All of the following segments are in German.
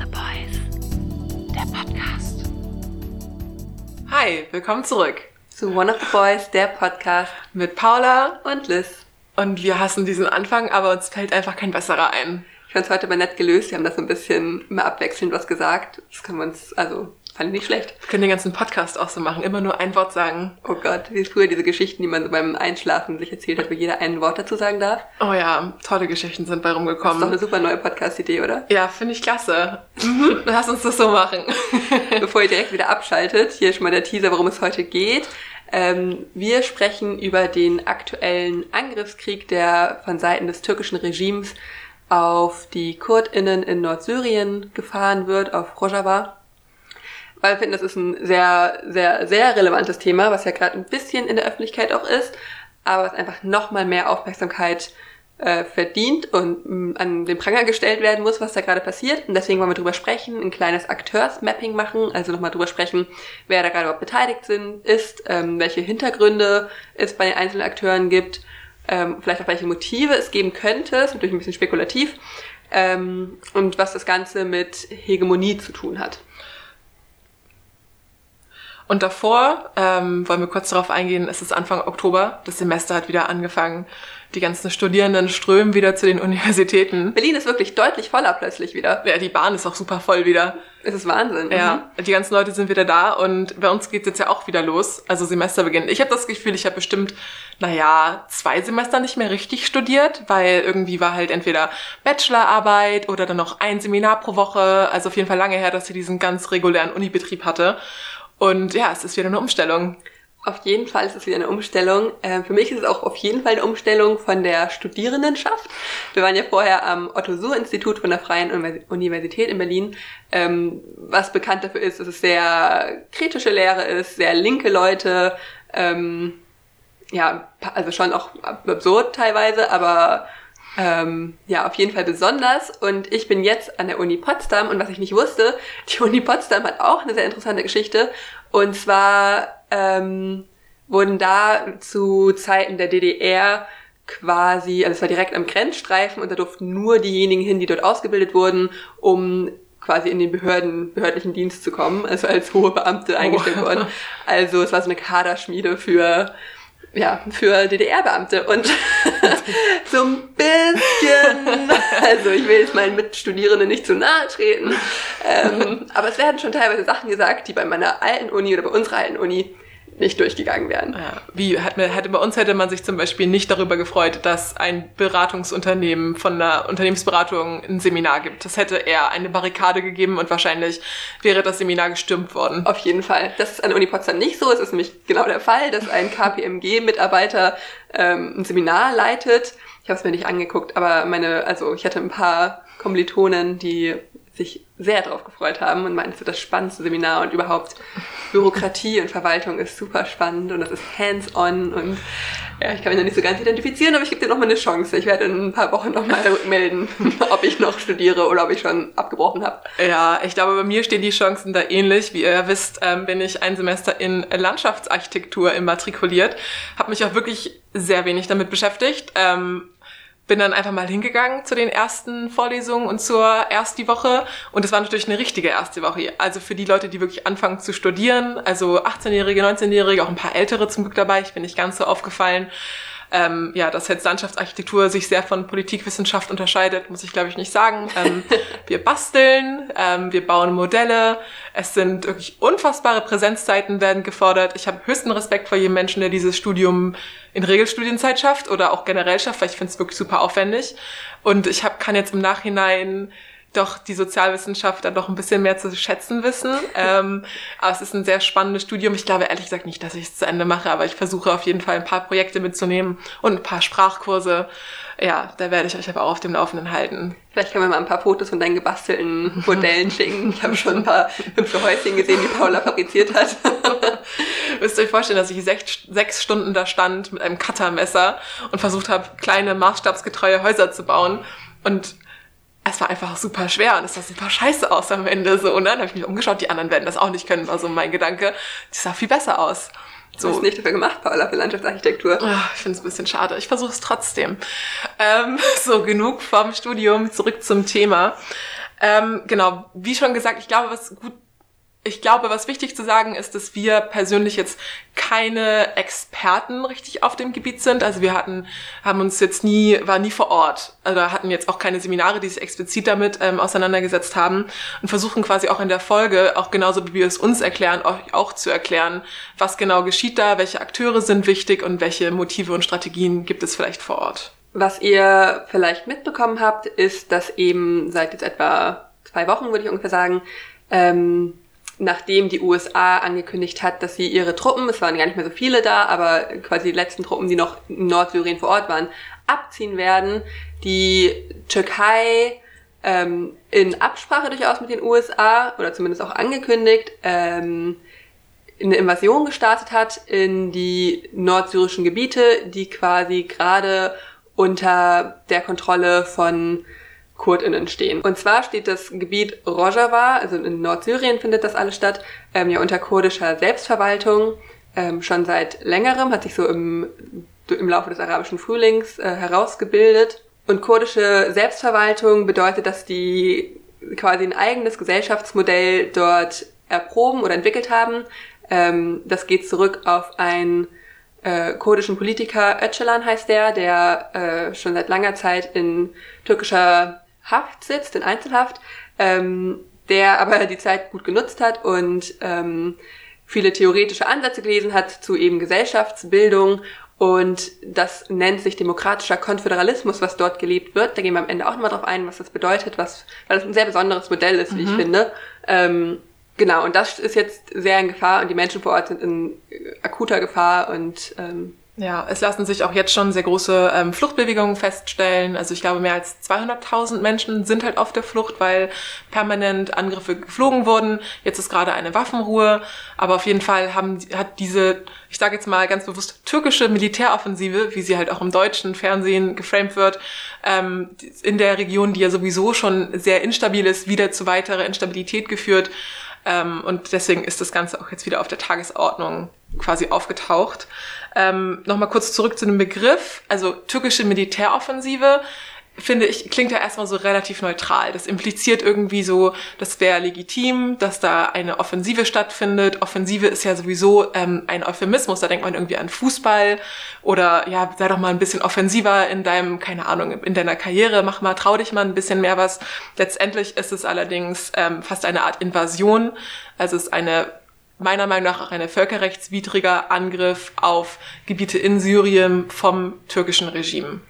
the Boys, der Podcast. Hi, willkommen zurück zu One of the Boys, der Podcast mit Paula und Liz. Und wir hassen diesen Anfang, aber uns fällt einfach kein besserer ein. Ich fand es heute mal nett gelöst. Wir haben das so ein bisschen immer abwechselnd was gesagt. Das können wir uns, also Fand ich nicht schlecht. Wir können den ganzen Podcast auch so machen, immer nur ein Wort sagen. Oh Gott, wie früher diese Geschichten, die man so beim Einschlafen sich erzählt hat, wo jeder ein Wort dazu sagen darf. Oh ja, tolle Geschichten sind bei rumgekommen. Das ist doch eine super neue Podcast-Idee, oder? Ja, finde ich klasse. Mhm. Lass uns das so machen. Bevor ihr direkt wieder abschaltet, hier schon mal der Teaser, worum es heute geht. Ähm, wir sprechen über den aktuellen Angriffskrieg, der von Seiten des türkischen Regimes auf die KurdInnen in Nordsyrien gefahren wird, auf Rojava weil wir finden, das ist ein sehr, sehr, sehr relevantes Thema, was ja gerade ein bisschen in der Öffentlichkeit auch ist, aber was einfach nochmal mehr Aufmerksamkeit äh, verdient und mh, mm, an den Pranger gestellt werden muss, was da gerade passiert. Und deswegen wollen wir drüber sprechen, ein kleines Akteursmapping machen, also nochmal drüber sprechen, wer da gerade überhaupt beteiligt sind, ist, ähm, welche Hintergründe es bei den einzelnen Akteuren gibt, ähm, vielleicht auch welche Motive es geben könnte, ist natürlich ein bisschen spekulativ, ähm, und was das Ganze mit Hegemonie zu tun hat. Und davor ähm, wollen wir kurz darauf eingehen, es ist Anfang Oktober, das Semester hat wieder angefangen. Die ganzen Studierenden strömen wieder zu den Universitäten. Berlin ist wirklich deutlich voller plötzlich wieder. Ja, die Bahn ist auch super voll wieder. Es ist Wahnsinn. Ja, mhm. die ganzen Leute sind wieder da und bei uns geht es jetzt ja auch wieder los, also Semesterbeginn. Ich habe das Gefühl, ich habe bestimmt, naja, zwei Semester nicht mehr richtig studiert, weil irgendwie war halt entweder Bachelorarbeit oder dann noch ein Seminar pro Woche. Also auf jeden Fall lange her, dass ich diesen ganz regulären Unibetrieb hatte. Und ja, es ist wieder eine Umstellung. Auf jeden Fall ist es wieder eine Umstellung. Ähm, für mich ist es auch auf jeden Fall eine Umstellung von der Studierendenschaft. Wir waren ja vorher am Otto-Suhr-Institut von der Freien Universität in Berlin, ähm, was bekannt dafür ist, dass es sehr kritische Lehre ist, sehr linke Leute, ähm, ja, also schon auch absurd teilweise, aber ähm, ja, auf jeden Fall besonders. Und ich bin jetzt an der Uni Potsdam und was ich nicht wusste, die Uni Potsdam hat auch eine sehr interessante Geschichte. Und zwar ähm, wurden da zu Zeiten der DDR quasi, also es war direkt am Grenzstreifen und da durften nur diejenigen hin, die dort ausgebildet wurden, um quasi in den Behörden, behördlichen Dienst zu kommen, also als hohe Beamte eingestellt oh. worden. Also es war so eine Kaderschmiede für ja, für DDR-Beamte und so ein bisschen, also ich will jetzt meinen Mitstudierenden nicht zu nahe treten, ähm, aber es werden schon teilweise Sachen gesagt, die bei meiner alten Uni oder bei unserer alten Uni nicht durchgegangen wären. Ja, wie hat, hätte bei uns hätte man sich zum Beispiel nicht darüber gefreut, dass ein Beratungsunternehmen von einer Unternehmensberatung ein Seminar gibt. Das hätte eher eine Barrikade gegeben und wahrscheinlich wäre das Seminar gestürmt worden. Auf jeden Fall. Das ist an der Uni Potsdam nicht so. Es ist nämlich genau der Fall, dass ein KPMG-Mitarbeiter ähm, ein Seminar leitet. Ich habe es mir nicht angeguckt, aber meine, also ich hatte ein paar Kommilitonen, die sich sehr darauf gefreut haben und meinten, es das spannendste Seminar und überhaupt Bürokratie und Verwaltung ist super spannend und das ist hands-on und ja, ich kann mich noch nicht so ganz identifizieren, aber ich gebe dir nochmal eine Chance. Ich werde in ein paar Wochen nochmal rückmelden, ob ich noch studiere oder ob ich schon abgebrochen habe. Ja, ich glaube, bei mir stehen die Chancen da ähnlich. Wie ihr wisst, ähm, bin ich ein Semester in Landschaftsarchitektur immatrikuliert, habe mich auch wirklich sehr wenig damit beschäftigt. Ähm, bin dann einfach mal hingegangen zu den ersten Vorlesungen und zur ersten Woche. Und es war natürlich eine richtige erste Woche. Also für die Leute, die wirklich anfangen zu studieren, also 18-Jährige, 19-Jährige, auch ein paar Ältere zum Glück dabei. Ich bin nicht ganz so aufgefallen ähm, ja, dass jetzt Landschaftsarchitektur sich sehr von Politikwissenschaft unterscheidet, muss ich glaube ich nicht sagen. Ähm, wir basteln, ähm, wir bauen Modelle, es sind wirklich unfassbare Präsenzzeiten werden gefordert. Ich habe höchsten Respekt vor jedem Menschen, der dieses Studium in Regelstudienzeit schafft oder auch generell schafft, weil ich finde es wirklich super aufwendig. Und ich hab, kann jetzt im Nachhinein doch die Sozialwissenschaft dann doch ein bisschen mehr zu schätzen wissen. ähm, aber es ist ein sehr spannendes Studium. Ich glaube ehrlich gesagt nicht, dass ich es zu Ende mache, aber ich versuche auf jeden Fall ein paar Projekte mitzunehmen und ein paar Sprachkurse. Ja, da werde ich euch aber auch auf dem Laufenden halten. Vielleicht können wir mal ein paar Fotos von deinen gebastelten Modellen schicken. Ich habe schon ein paar hübsche Häuschen gesehen, die Paula fabriziert hat. Müsst ihr euch vorstellen, dass ich sechs, sechs Stunden da stand mit einem Cuttermesser und versucht habe, kleine maßstabsgetreue Häuser zu bauen. Und es war einfach super schwer und es sah super scheiße aus am Ende so, ne? Dann habe ich mich umgeschaut, die anderen werden das auch nicht können, war so mein Gedanke. Die sah viel besser aus. So. Du hast nicht dafür gemacht, Paula, für Landschaftsarchitektur. Ach, ich finde es ein bisschen schade. Ich versuche es trotzdem. Ähm, so, genug vom Studium, zurück zum Thema. Ähm, genau, wie schon gesagt, ich glaube, was gut ich glaube, was wichtig zu sagen ist, dass wir persönlich jetzt keine Experten richtig auf dem Gebiet sind. Also wir hatten, haben uns jetzt nie, war nie vor Ort. Also hatten jetzt auch keine Seminare, die sich explizit damit ähm, auseinandergesetzt haben und versuchen quasi auch in der Folge, auch genauso wie wir es uns erklären, auch, auch zu erklären, was genau geschieht da, welche Akteure sind wichtig und welche Motive und Strategien gibt es vielleicht vor Ort. Was ihr vielleicht mitbekommen habt, ist, dass eben seit jetzt etwa zwei Wochen, würde ich ungefähr sagen, ähm, nachdem die USA angekündigt hat, dass sie ihre Truppen, es waren gar nicht mehr so viele da, aber quasi die letzten Truppen, die noch in Nordsyrien vor Ort waren, abziehen werden, die Türkei ähm, in Absprache durchaus mit den USA oder zumindest auch angekündigt, ähm, eine Invasion gestartet hat in die nordsyrischen Gebiete, die quasi gerade unter der Kontrolle von KurdInnen stehen. Und zwar steht das Gebiet Rojava, also in Nordsyrien findet das alles statt, ähm, ja unter kurdischer Selbstverwaltung ähm, schon seit längerem, hat sich so im, im Laufe des arabischen Frühlings äh, herausgebildet. Und kurdische Selbstverwaltung bedeutet, dass die quasi ein eigenes Gesellschaftsmodell dort erproben oder entwickelt haben. Ähm, das geht zurück auf einen äh, kurdischen Politiker, Öcalan heißt der, der äh, schon seit langer Zeit in türkischer Haft sitzt, in Einzelhaft, ähm, der aber die Zeit gut genutzt hat und ähm, viele theoretische Ansätze gelesen hat zu eben Gesellschaftsbildung und das nennt sich demokratischer Konföderalismus, was dort gelebt wird. Da gehen wir am Ende auch nochmal drauf ein, was das bedeutet, was, weil das ein sehr besonderes Modell ist, wie mhm. ich finde. Ähm, genau, und das ist jetzt sehr in Gefahr und die Menschen vor Ort sind in akuter Gefahr und ähm, ja, es lassen sich auch jetzt schon sehr große ähm, Fluchtbewegungen feststellen. Also ich glaube, mehr als 200.000 Menschen sind halt auf der Flucht, weil permanent Angriffe geflogen wurden. Jetzt ist gerade eine Waffenruhe. Aber auf jeden Fall haben, hat diese, ich sage jetzt mal ganz bewusst, türkische Militäroffensive, wie sie halt auch im deutschen Fernsehen geframed wird, ähm, in der Region, die ja sowieso schon sehr instabil ist, wieder zu weiterer Instabilität geführt. Ähm, und deswegen ist das Ganze auch jetzt wieder auf der Tagesordnung quasi aufgetaucht. Ähm, Nochmal kurz zurück zu dem Begriff. Also türkische Militäroffensive finde ich, klingt ja erstmal so relativ neutral. Das impliziert irgendwie so, das wäre legitim, dass da eine Offensive stattfindet. Offensive ist ja sowieso ähm, ein Euphemismus, da denkt man irgendwie an Fußball oder ja, sei doch mal ein bisschen offensiver in deinem, keine Ahnung, in deiner Karriere, mach mal, trau dich mal ein bisschen mehr was. Letztendlich ist es allerdings ähm, fast eine Art Invasion. Also es ist eine meiner Meinung nach auch ein völkerrechtswidriger Angriff auf Gebiete in Syrien vom türkischen Regime.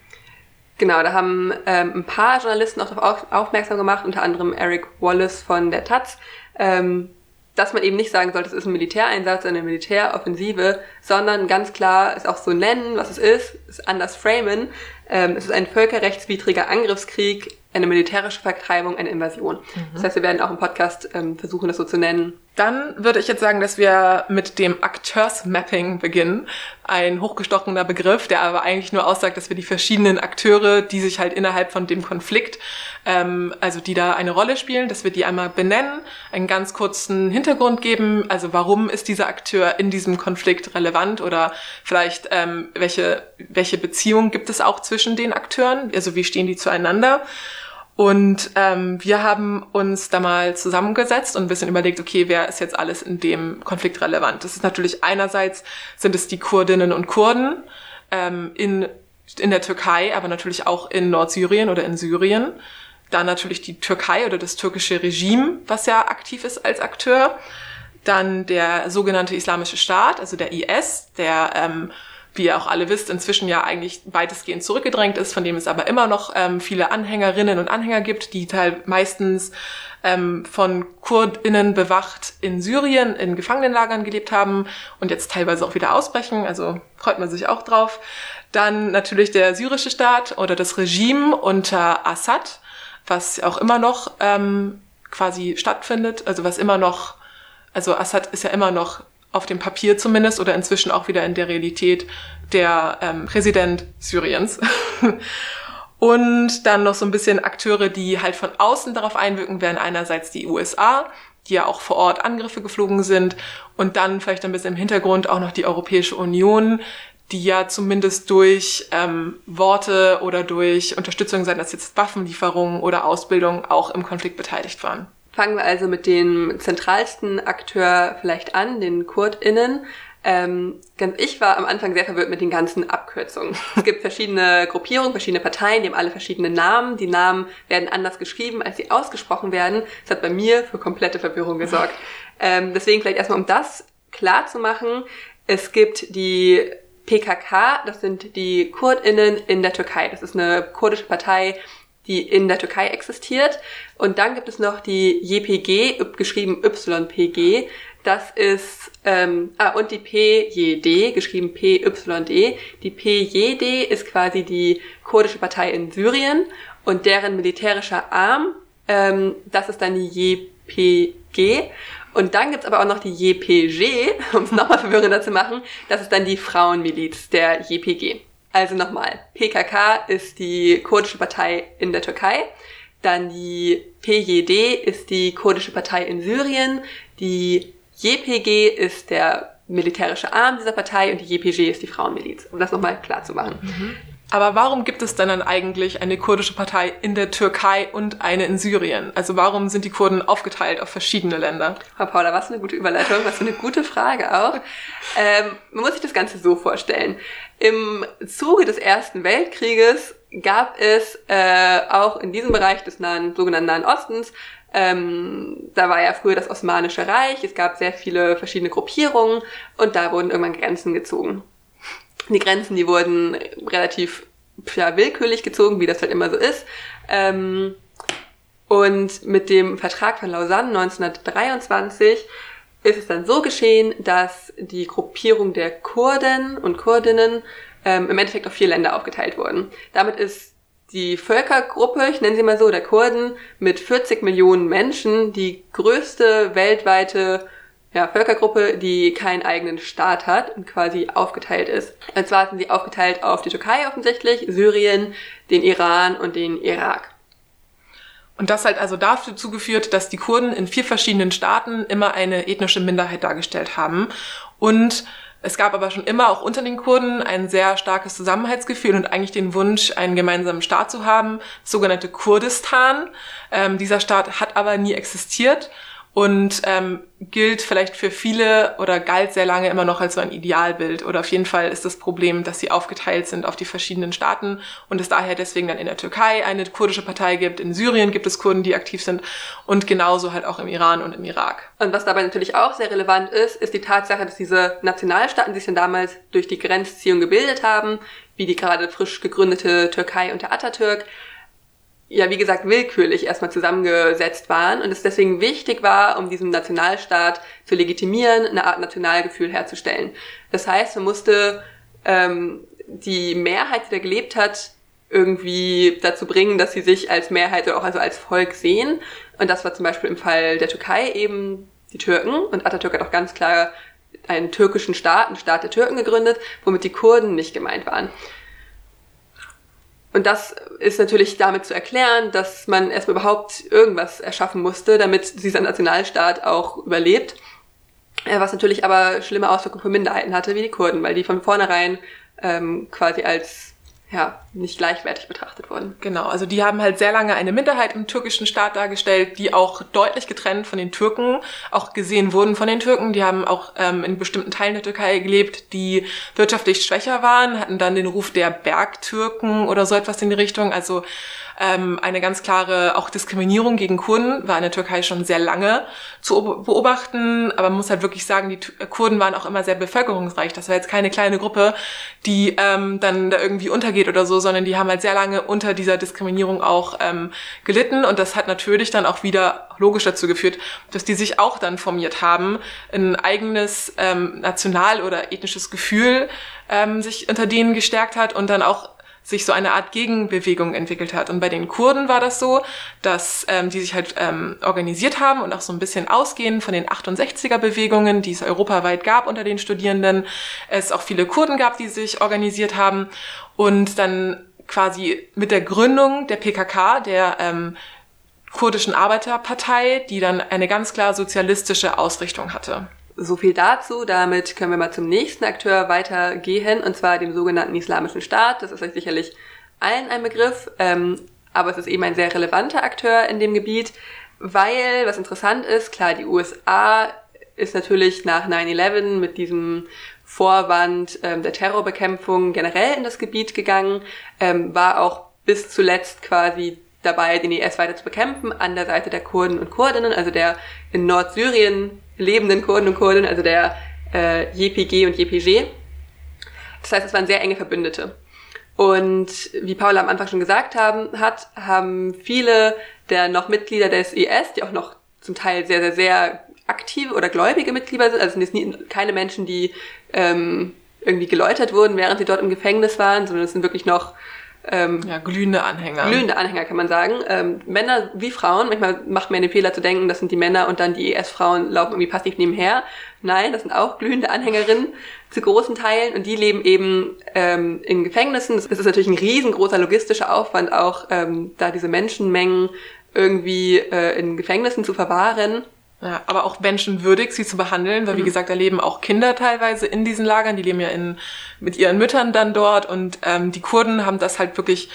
Genau, da haben ähm, ein paar Journalisten auch darauf aufmerksam gemacht, unter anderem Eric Wallace von der Taz, ähm, dass man eben nicht sagen sollte, es ist ein Militäreinsatz, eine Militäroffensive, sondern ganz klar es auch so nennen, was es ist, es anders framen. Ähm, es ist ein völkerrechtswidriger Angriffskrieg eine militärische Vertreibung, eine Invasion. Mhm. Das heißt, wir werden auch im Podcast ähm, versuchen, das so zu nennen. Dann würde ich jetzt sagen, dass wir mit dem Akteursmapping beginnen. Ein hochgestochener Begriff, der aber eigentlich nur aussagt, dass wir die verschiedenen Akteure, die sich halt innerhalb von dem Konflikt, ähm, also die da eine Rolle spielen, dass wir die einmal benennen, einen ganz kurzen Hintergrund geben, also warum ist dieser Akteur in diesem Konflikt relevant oder vielleicht ähm, welche, welche Beziehung gibt es auch zwischen den Akteuren, also wie stehen die zueinander. Und ähm, wir haben uns da mal zusammengesetzt und ein bisschen überlegt, okay, wer ist jetzt alles in dem Konflikt relevant? Das ist natürlich einerseits sind es die Kurdinnen und Kurden ähm, in, in der Türkei, aber natürlich auch in Nordsyrien oder in Syrien. Dann natürlich die Türkei oder das türkische Regime, was ja aktiv ist als Akteur. Dann der sogenannte Islamische Staat, also der IS, der ähm, wie ihr auch alle wisst, inzwischen ja eigentlich weitestgehend zurückgedrängt ist, von dem es aber immer noch ähm, viele Anhängerinnen und Anhänger gibt, die teil meistens ähm, von KurdInnen bewacht in Syrien in Gefangenenlagern gelebt haben und jetzt teilweise auch wieder ausbrechen, also freut man sich auch drauf. Dann natürlich der syrische Staat oder das Regime unter Assad, was auch immer noch ähm, quasi stattfindet, also was immer noch, also Assad ist ja immer noch auf dem Papier zumindest oder inzwischen auch wieder in der Realität der ähm, Präsident Syriens. Und dann noch so ein bisschen Akteure, die halt von außen darauf einwirken, wären einerseits die USA, die ja auch vor Ort Angriffe geflogen sind, und dann vielleicht ein bisschen im Hintergrund auch noch die Europäische Union, die ja zumindest durch ähm, Worte oder durch Unterstützung, seien das jetzt Waffenlieferungen oder Ausbildung, auch im Konflikt beteiligt waren. Fangen wir also mit dem zentralsten Akteur vielleicht an, den KurdInnen. Ähm, ich war am Anfang sehr verwirrt mit den ganzen Abkürzungen. Es gibt verschiedene Gruppierungen, verschiedene Parteien, die haben alle verschiedene Namen. Die Namen werden anders geschrieben, als sie ausgesprochen werden. Das hat bei mir für komplette Verwirrung gesorgt. Ähm, deswegen vielleicht erstmal, um das klar zu machen. Es gibt die PKK, das sind die KurdInnen in der Türkei. Das ist eine kurdische Partei, die in der Türkei existiert. Und dann gibt es noch die JPG, geschrieben YPG. Das ist, ähm, ah, und die PJD, geschrieben PYD. Die PJD ist quasi die kurdische Partei in Syrien und deren militärischer Arm, ähm, das ist dann die JPG. Und dann gibt's aber auch noch die JPG, um es nochmal verwirrender zu machen. Das ist dann die Frauenmiliz der JPG. Also nochmal, PKK ist die kurdische Partei in der Türkei. Dann die PJD ist die kurdische Partei in Syrien. Die JPG ist der militärische Arm dieser Partei und die JPG ist die Frauenmiliz, um das nochmal klar zu machen. Mhm. Aber warum gibt es denn dann eigentlich eine kurdische Partei in der Türkei und eine in Syrien? Also warum sind die Kurden aufgeteilt auf verschiedene Länder? Frau Paula, was für eine gute Überleitung, was für eine gute Frage auch. Ähm, man muss sich das Ganze so vorstellen. Im Zuge des Ersten Weltkrieges gab es äh, auch in diesem Bereich des nahen, sogenannten Nahen Ostens ähm, da war ja früher das Osmanische Reich, es gab sehr viele verschiedene Gruppierungen und da wurden irgendwann Grenzen gezogen. Die Grenzen, die wurden relativ ja, willkürlich gezogen, wie das halt immer so ist. Ähm, und mit dem Vertrag von Lausanne 1923 ist es dann so geschehen, dass die Gruppierung der Kurden und Kurdinnen ähm, im Endeffekt auf vier Länder aufgeteilt wurden. Damit ist die Völkergruppe, ich nenne sie mal so, der Kurden, mit 40 Millionen Menschen die größte weltweite ja, Völkergruppe, die keinen eigenen Staat hat und quasi aufgeteilt ist. Und zwar sind sie aufgeteilt auf die Türkei offensichtlich, Syrien, den Iran und den Irak. Und das halt also dazu geführt, dass die Kurden in vier verschiedenen Staaten immer eine ethnische Minderheit dargestellt haben. Und es gab aber schon immer auch unter den Kurden ein sehr starkes Zusammenhaltsgefühl und eigentlich den Wunsch, einen gemeinsamen Staat zu haben, sogenannte Kurdistan. Ähm, dieser Staat hat aber nie existiert und ähm, gilt vielleicht für viele oder galt sehr lange immer noch als so ein Idealbild. Oder auf jeden Fall ist das Problem, dass sie aufgeteilt sind auf die verschiedenen Staaten und es daher deswegen dann in der Türkei eine kurdische Partei gibt, in Syrien gibt es Kurden, die aktiv sind und genauso halt auch im Iran und im Irak. Und was dabei natürlich auch sehr relevant ist, ist die Tatsache, dass diese Nationalstaaten sich dann damals durch die Grenzziehung gebildet haben, wie die gerade frisch gegründete Türkei unter Atatürk, ja, wie gesagt, willkürlich erstmal zusammengesetzt waren und es deswegen wichtig war, um diesen Nationalstaat zu legitimieren, eine Art Nationalgefühl herzustellen. Das heißt, man musste ähm, die Mehrheit, die da gelebt hat, irgendwie dazu bringen, dass sie sich als Mehrheit oder auch also als Volk sehen. Und das war zum Beispiel im Fall der Türkei eben die Türken. Und Atatürk hat auch ganz klar einen türkischen Staat, einen Staat der Türken gegründet, womit die Kurden nicht gemeint waren. Und das ist natürlich damit zu erklären, dass man erstmal überhaupt irgendwas erschaffen musste, damit dieser Nationalstaat auch überlebt. Äh, was natürlich aber schlimme Auswirkungen für Minderheiten hatte, wie die Kurden, weil die von vornherein ähm, quasi als ja, nicht gleichwertig betrachtet wurden. Genau, also die haben halt sehr lange eine Minderheit im türkischen Staat dargestellt, die auch deutlich getrennt von den Türken auch gesehen wurden von den Türken. Die haben auch ähm, in bestimmten Teilen der Türkei gelebt, die wirtschaftlich schwächer waren, hatten dann den Ruf der Bergtürken oder so etwas in die Richtung. Also ähm, eine ganz klare auch Diskriminierung gegen Kurden war in der Türkei schon sehr lange zu beobachten. Aber man muss halt wirklich sagen, die Kurden waren auch immer sehr bevölkerungsreich. Das war jetzt keine kleine Gruppe, die ähm, dann da irgendwie untergeht oder so, sondern die haben halt sehr lange unter dieser Diskriminierung auch ähm, gelitten. Und das hat natürlich dann auch wieder logisch dazu geführt, dass die sich auch dann formiert haben, ein eigenes ähm, national- oder ethnisches Gefühl ähm, sich unter denen gestärkt hat und dann auch sich so eine Art Gegenbewegung entwickelt hat. Und bei den Kurden war das so, dass ähm, die sich halt ähm, organisiert haben und auch so ein bisschen ausgehend von den 68er-Bewegungen, die es europaweit gab unter den Studierenden, es auch viele Kurden gab, die sich organisiert haben und dann quasi mit der Gründung der PKK, der ähm, kurdischen Arbeiterpartei, die dann eine ganz klar sozialistische Ausrichtung hatte. so viel dazu. Damit können wir mal zum nächsten Akteur weitergehen, und zwar dem sogenannten Islamischen Staat. Das ist euch sicherlich allen ein Begriff, ähm, aber es ist eben ein sehr relevanter Akteur in dem Gebiet, weil, was interessant ist, klar, die USA ist natürlich nach 9-11 mit diesem Vorwand ähm, der Terrorbekämpfung generell in das Gebiet gegangen, ähm, war auch bis zuletzt quasi dabei, den IS weiter zu bekämpfen, an der Seite der Kurden und Kurdinnen, also der in Nordsyrien lebenden Kurden und Kurdinnen, also der äh, JPG und JPG. Das heißt, es waren sehr enge Verbündete. Und wie Paula am Anfang schon gesagt haben, hat, haben viele der noch Mitglieder des IS, die auch noch zum Teil sehr, sehr, sehr aktive oder gläubige Mitglieder sind, also sind jetzt nie, keine Menschen, die ähm, irgendwie geläutert wurden, während sie dort im Gefängnis waren, sondern es sind wirklich noch ähm, ja, glühende Anhänger. Glühende Anhänger kann man sagen. Ähm, Männer wie Frauen. Manchmal macht man den Fehler zu denken, das sind die Männer und dann die ES-Frauen laufen irgendwie passiv nebenher. Nein, das sind auch glühende Anhängerinnen zu großen Teilen und die leben eben ähm, in Gefängnissen. Es ist natürlich ein riesengroßer logistischer Aufwand, auch ähm, da diese Menschenmengen irgendwie äh, in Gefängnissen zu verwahren. Ja, aber auch menschenwürdig, sie zu behandeln, weil wie mhm. gesagt, da leben auch Kinder teilweise in diesen Lagern, die leben ja in, mit ihren Müttern dann dort und ähm, die Kurden haben das halt wirklich,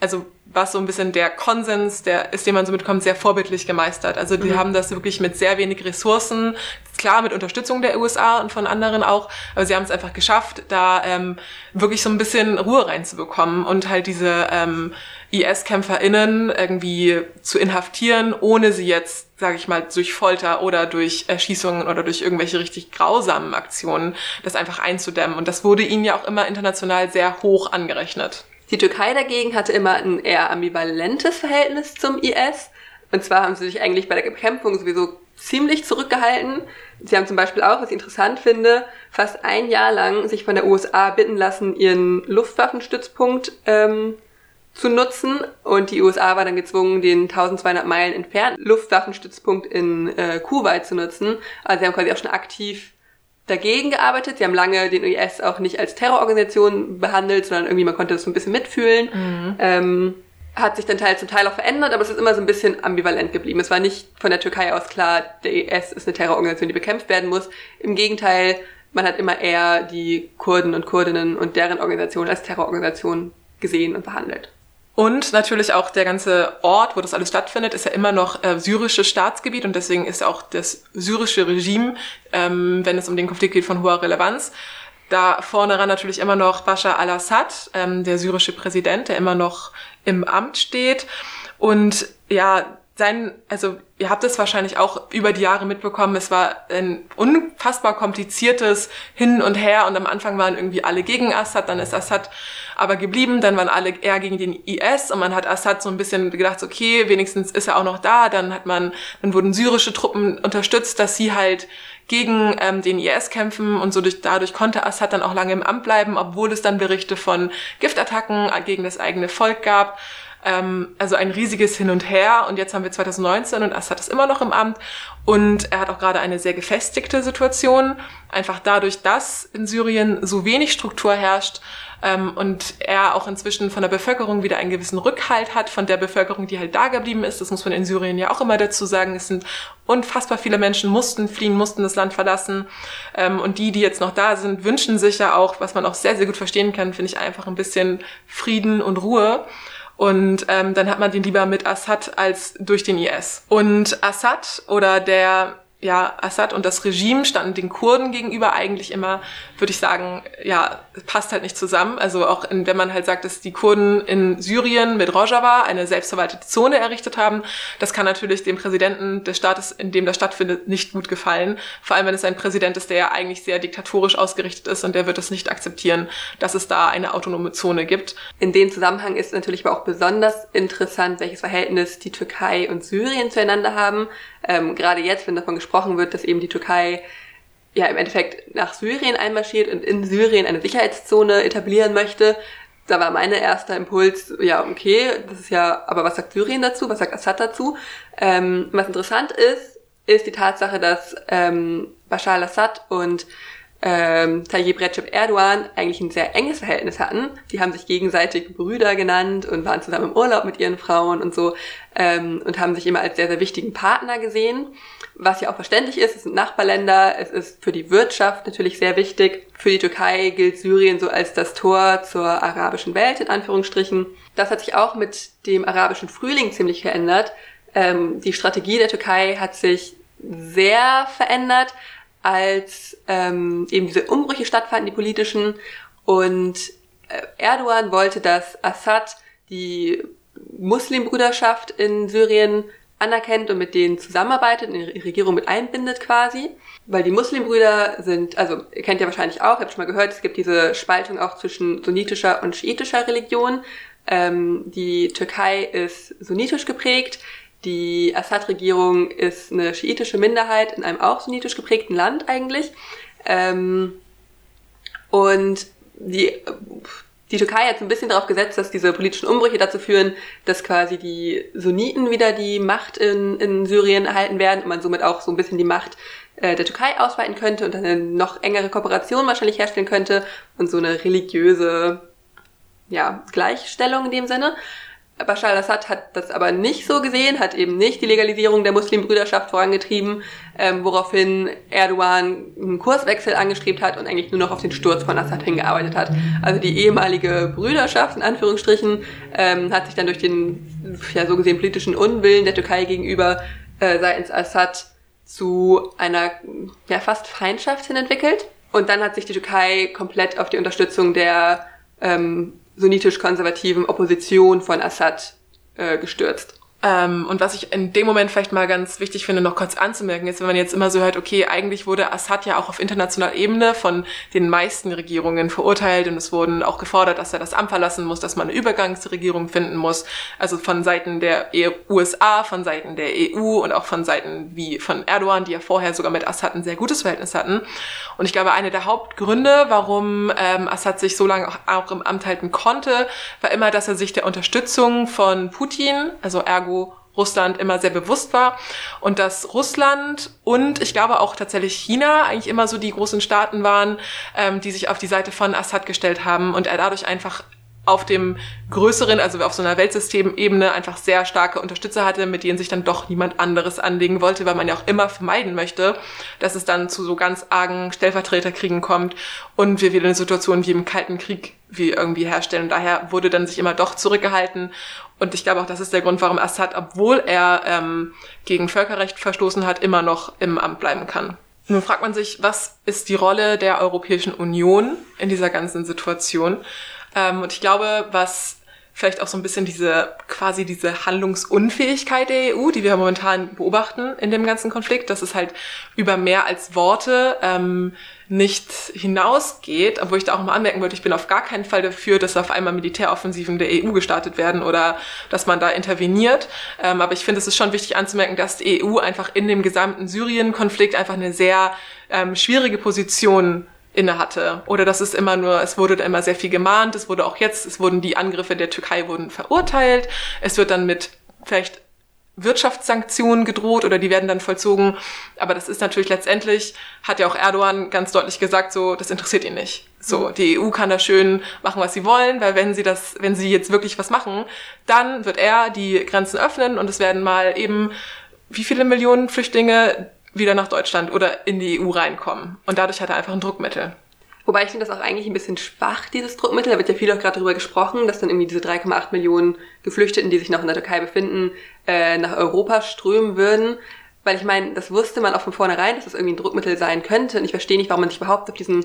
also was so ein bisschen der Konsens, der ist, den man so mitkommt, sehr vorbildlich gemeistert. Also die mhm. haben das wirklich mit sehr wenig Ressourcen, klar mit Unterstützung der USA und von anderen auch, aber sie haben es einfach geschafft, da ähm, wirklich so ein bisschen Ruhe reinzubekommen und halt diese ähm, IS-KämpferInnen irgendwie zu inhaftieren, ohne sie jetzt, sage ich mal, durch Folter oder durch Erschießungen oder durch irgendwelche richtig grausamen Aktionen, das einfach einzudämmen. Und das wurde ihnen ja auch immer international sehr hoch angerechnet. Die Türkei dagegen hatte immer ein eher ambivalentes Verhältnis zum IS. Und zwar haben sie sich eigentlich bei der Bekämpfung sowieso ziemlich zurückgehalten. Sie haben zum Beispiel auch, was ich interessant finde, fast ein Jahr lang sich von der USA bitten lassen, ihren Luftwaffenstützpunkt ähm, zu nutzen. Und die USA war dann gezwungen, den 1200 Meilen entfernten Luftwaffenstützpunkt in äh, Kuwait zu nutzen. Also sie haben quasi auch schon aktiv dagegen gearbeitet. Sie haben lange den IS auch nicht als Terrororganisation behandelt, sondern irgendwie man konnte das so ein bisschen mitfühlen. Mhm. Ähm, hat sich dann Teil zum Teil auch verändert, aber es ist immer so ein bisschen ambivalent geblieben. Es war nicht von der Türkei aus klar, der IS ist eine Terrororganisation, die bekämpft werden muss. Im Gegenteil, man hat immer eher die Kurden und Kurdinnen und deren Organisation als Terrororganisation gesehen und behandelt. Und natürlich auch der ganze Ort, wo das alles stattfindet, ist ja immer noch äh, syrisches Staatsgebiet und deswegen ist auch das syrische Regime, ähm, wenn es um den Konflikt geht, von hoher Relevanz. Da vorne ran natürlich immer noch Bashar al-Assad, ähm, der syrische Präsident, der immer noch im Amt steht. Und ja, sein, also ihr habt es wahrscheinlich auch über die Jahre mitbekommen, es war ein unfassbar kompliziertes Hin und Her und am Anfang waren irgendwie alle gegen Assad, dann ist Assad aber geblieben, dann waren alle eher gegen den IS und man hat Assad so ein bisschen gedacht, okay, wenigstens ist er auch noch da, dann hat man, dann wurden syrische Truppen unterstützt, dass sie halt gegen ähm, den IS kämpfen und so durch, dadurch konnte Assad dann auch lange im Amt bleiben, obwohl es dann Berichte von Giftattacken gegen das eigene Volk gab. Ähm, also ein riesiges Hin und Her. Und jetzt haben wir 2019 und Assad ist immer noch im Amt. Und er hat auch gerade eine sehr gefestigte Situation. Einfach dadurch, dass in Syrien so wenig Struktur herrscht ähm, und er auch inzwischen von der Bevölkerung wieder einen gewissen Rückhalt hat, von der Bevölkerung, die halt da geblieben ist. Das muss man in Syrien ja auch immer dazu sagen. Es sind unfassbar viele Menschen mussten fliehen, mussten das Land verlassen. Ähm, und die, die jetzt noch da sind, wünschen sich ja auch, was man auch sehr, sehr gut verstehen kann, finde ich einfach ein bisschen Frieden und Ruhe. Und ähm, dann hat man den lieber mit Assad als durch den IS. Und Assad oder der ja, Assad und das Regime standen den Kurden gegenüber eigentlich immer, würde ich sagen, ja, passt halt nicht zusammen. Also auch in, wenn man halt sagt, dass die Kurden in Syrien mit Rojava eine selbstverwaltete Zone errichtet haben, das kann natürlich dem Präsidenten des Staates, in dem das stattfindet, nicht gut gefallen. Vor allem, wenn es ein Präsident ist, der ja eigentlich sehr diktatorisch ausgerichtet ist und der wird es nicht akzeptieren, dass es da eine autonome Zone gibt. In dem Zusammenhang ist natürlich aber auch besonders interessant, welches Verhältnis die Türkei und Syrien zueinander haben. Ähm, gerade jetzt, wenn davon gesprochen wird, dass eben die Türkei ja im Endeffekt nach Syrien einmarschiert und in Syrien eine Sicherheitszone etablieren möchte, da war mein erster Impuls, ja, okay, das ist ja, aber was sagt Syrien dazu, was sagt Assad dazu? Ähm, was interessant ist, ist die Tatsache, dass ähm, Bashar al-Assad und ähm, Tayyip Recep Erdogan eigentlich ein sehr enges Verhältnis hatten. Die haben sich gegenseitig Brüder genannt und waren zusammen im Urlaub mit ihren Frauen und so ähm, und haben sich immer als sehr, sehr wichtigen Partner gesehen. Was ja auch verständlich ist, es sind Nachbarländer, es ist für die Wirtschaft natürlich sehr wichtig. Für die Türkei gilt Syrien so als das Tor zur arabischen Welt, in Anführungsstrichen. Das hat sich auch mit dem arabischen Frühling ziemlich verändert. Ähm, die Strategie der Türkei hat sich sehr verändert als ähm, eben diese Umbrüche stattfanden, die politischen. Und äh, Erdogan wollte, dass Assad die Muslimbruderschaft in Syrien anerkennt und mit denen zusammenarbeitet, in die Regierung mit einbindet quasi. Weil die Muslimbrüder sind, also ihr kennt ja wahrscheinlich auch, ihr habt schon mal gehört, es gibt diese Spaltung auch zwischen sunnitischer und schiitischer Religion. Ähm, die Türkei ist sunnitisch geprägt, die Assad-Regierung ist eine schiitische Minderheit in einem auch sunnitisch geprägten Land eigentlich. Ähm, und die, die Türkei hat so ein bisschen darauf gesetzt, dass diese politischen Umbrüche dazu führen, dass quasi die Sunniten wieder die Macht in, in Syrien erhalten werden und man somit auch so ein bisschen die Macht äh, der Türkei ausweiten könnte und eine noch engere Kooperation wahrscheinlich herstellen könnte und so eine religiöse ja, Gleichstellung in dem Sinne. Bashar al-Assad hat das aber nicht so gesehen, hat eben nicht die Legalisierung der Muslimbrüderschaft vorangetrieben, ähm, woraufhin Erdogan einen Kurswechsel angestrebt hat und eigentlich nur noch auf den Sturz von Assad hingearbeitet hat. Also die ehemalige Brüderschaft, in Anführungsstrichen, ähm, hat sich dann durch den ja, so gesehen politischen Unwillen der Türkei gegenüber äh, seitens Assad zu einer ja, fast Feindschaft hin entwickelt. Und dann hat sich die Türkei komplett auf die Unterstützung der ähm, sunnitisch-konservativen Opposition von Assad äh, gestürzt. Ähm, und was ich in dem Moment vielleicht mal ganz wichtig finde, noch kurz anzumerken, ist, wenn man jetzt immer so hört, okay, eigentlich wurde Assad ja auch auf internationaler Ebene von den meisten Regierungen verurteilt und es wurden auch gefordert, dass er das Amt verlassen muss, dass man eine Übergangsregierung finden muss. Also von Seiten der USA, von Seiten der EU und auch von Seiten wie von Erdogan, die ja vorher sogar mit Assad ein sehr gutes Verhältnis hatten. Und ich glaube, eine der Hauptgründe, warum ähm, Assad sich so lange auch, auch im Amt halten konnte, war immer, dass er sich der Unterstützung von Putin, also ergo ergo Russland immer sehr bewusst war und dass Russland und ich glaube auch tatsächlich China eigentlich immer so die großen Staaten waren, ähm, die sich auf die Seite von Assad gestellt haben und er dadurch einfach auf dem größeren, also auf so einer Weltsystemebene einfach sehr starke Unterstützer hatte, mit denen sich dann doch niemand anderes anlegen wollte, weil man ja auch immer vermeiden möchte, dass es dann zu so ganz argen Stellvertreterkriegen kommt und wir wieder eine Situation wie im Kalten Krieg wie irgendwie herstellen. Und daher wurde dann sich immer doch zurückgehalten. Und ich glaube auch, das ist der Grund, warum Assad, obwohl er ähm, gegen Völkerrecht verstoßen hat, immer noch im Amt bleiben kann. Nun fragt man sich, was ist die Rolle der Europäischen Union in dieser ganzen Situation? Ähm, und ich glaube, was vielleicht auch so ein bisschen diese quasi diese Handlungsunfähigkeit der EU, die wir momentan beobachten in dem ganzen Konflikt, dass es halt über mehr als Worte ähm, nicht hinausgeht, obwohl ich da auch mal anmerken würde, ich bin auf gar keinen Fall dafür, dass auf einmal Militäroffensiven der EU gestartet werden oder dass man da interveniert. Ähm, aber ich finde, es ist schon wichtig anzumerken, dass die EU einfach in dem gesamten Syrien-Konflikt einfach eine sehr ähm, schwierige Position inne hatte. Oder dass es immer nur, es wurde da immer sehr viel gemahnt, es wurde auch jetzt, es wurden die Angriffe der Türkei wurden verurteilt, es wird dann mit vielleicht Wirtschaftssanktionen gedroht oder die werden dann vollzogen. Aber das ist natürlich letztendlich, hat ja auch Erdogan ganz deutlich gesagt, so, das interessiert ihn nicht. So, mhm. die EU kann da schön machen, was sie wollen, weil wenn sie das, wenn sie jetzt wirklich was machen, dann wird er die Grenzen öffnen und es werden mal eben wie viele Millionen Flüchtlinge wieder nach Deutschland oder in die EU reinkommen. Und dadurch hat er einfach ein Druckmittel. Wobei ich finde das auch eigentlich ein bisschen schwach, dieses Druckmittel. Da wird ja viel auch gerade darüber gesprochen, dass dann irgendwie diese 3,8 Millionen Geflüchteten, die sich noch in der Türkei befinden, äh, nach Europa strömen würden. Weil ich meine, das wusste man auch von vornherein, dass das irgendwie ein Druckmittel sein könnte. Und ich verstehe nicht, warum man sich überhaupt auf diesen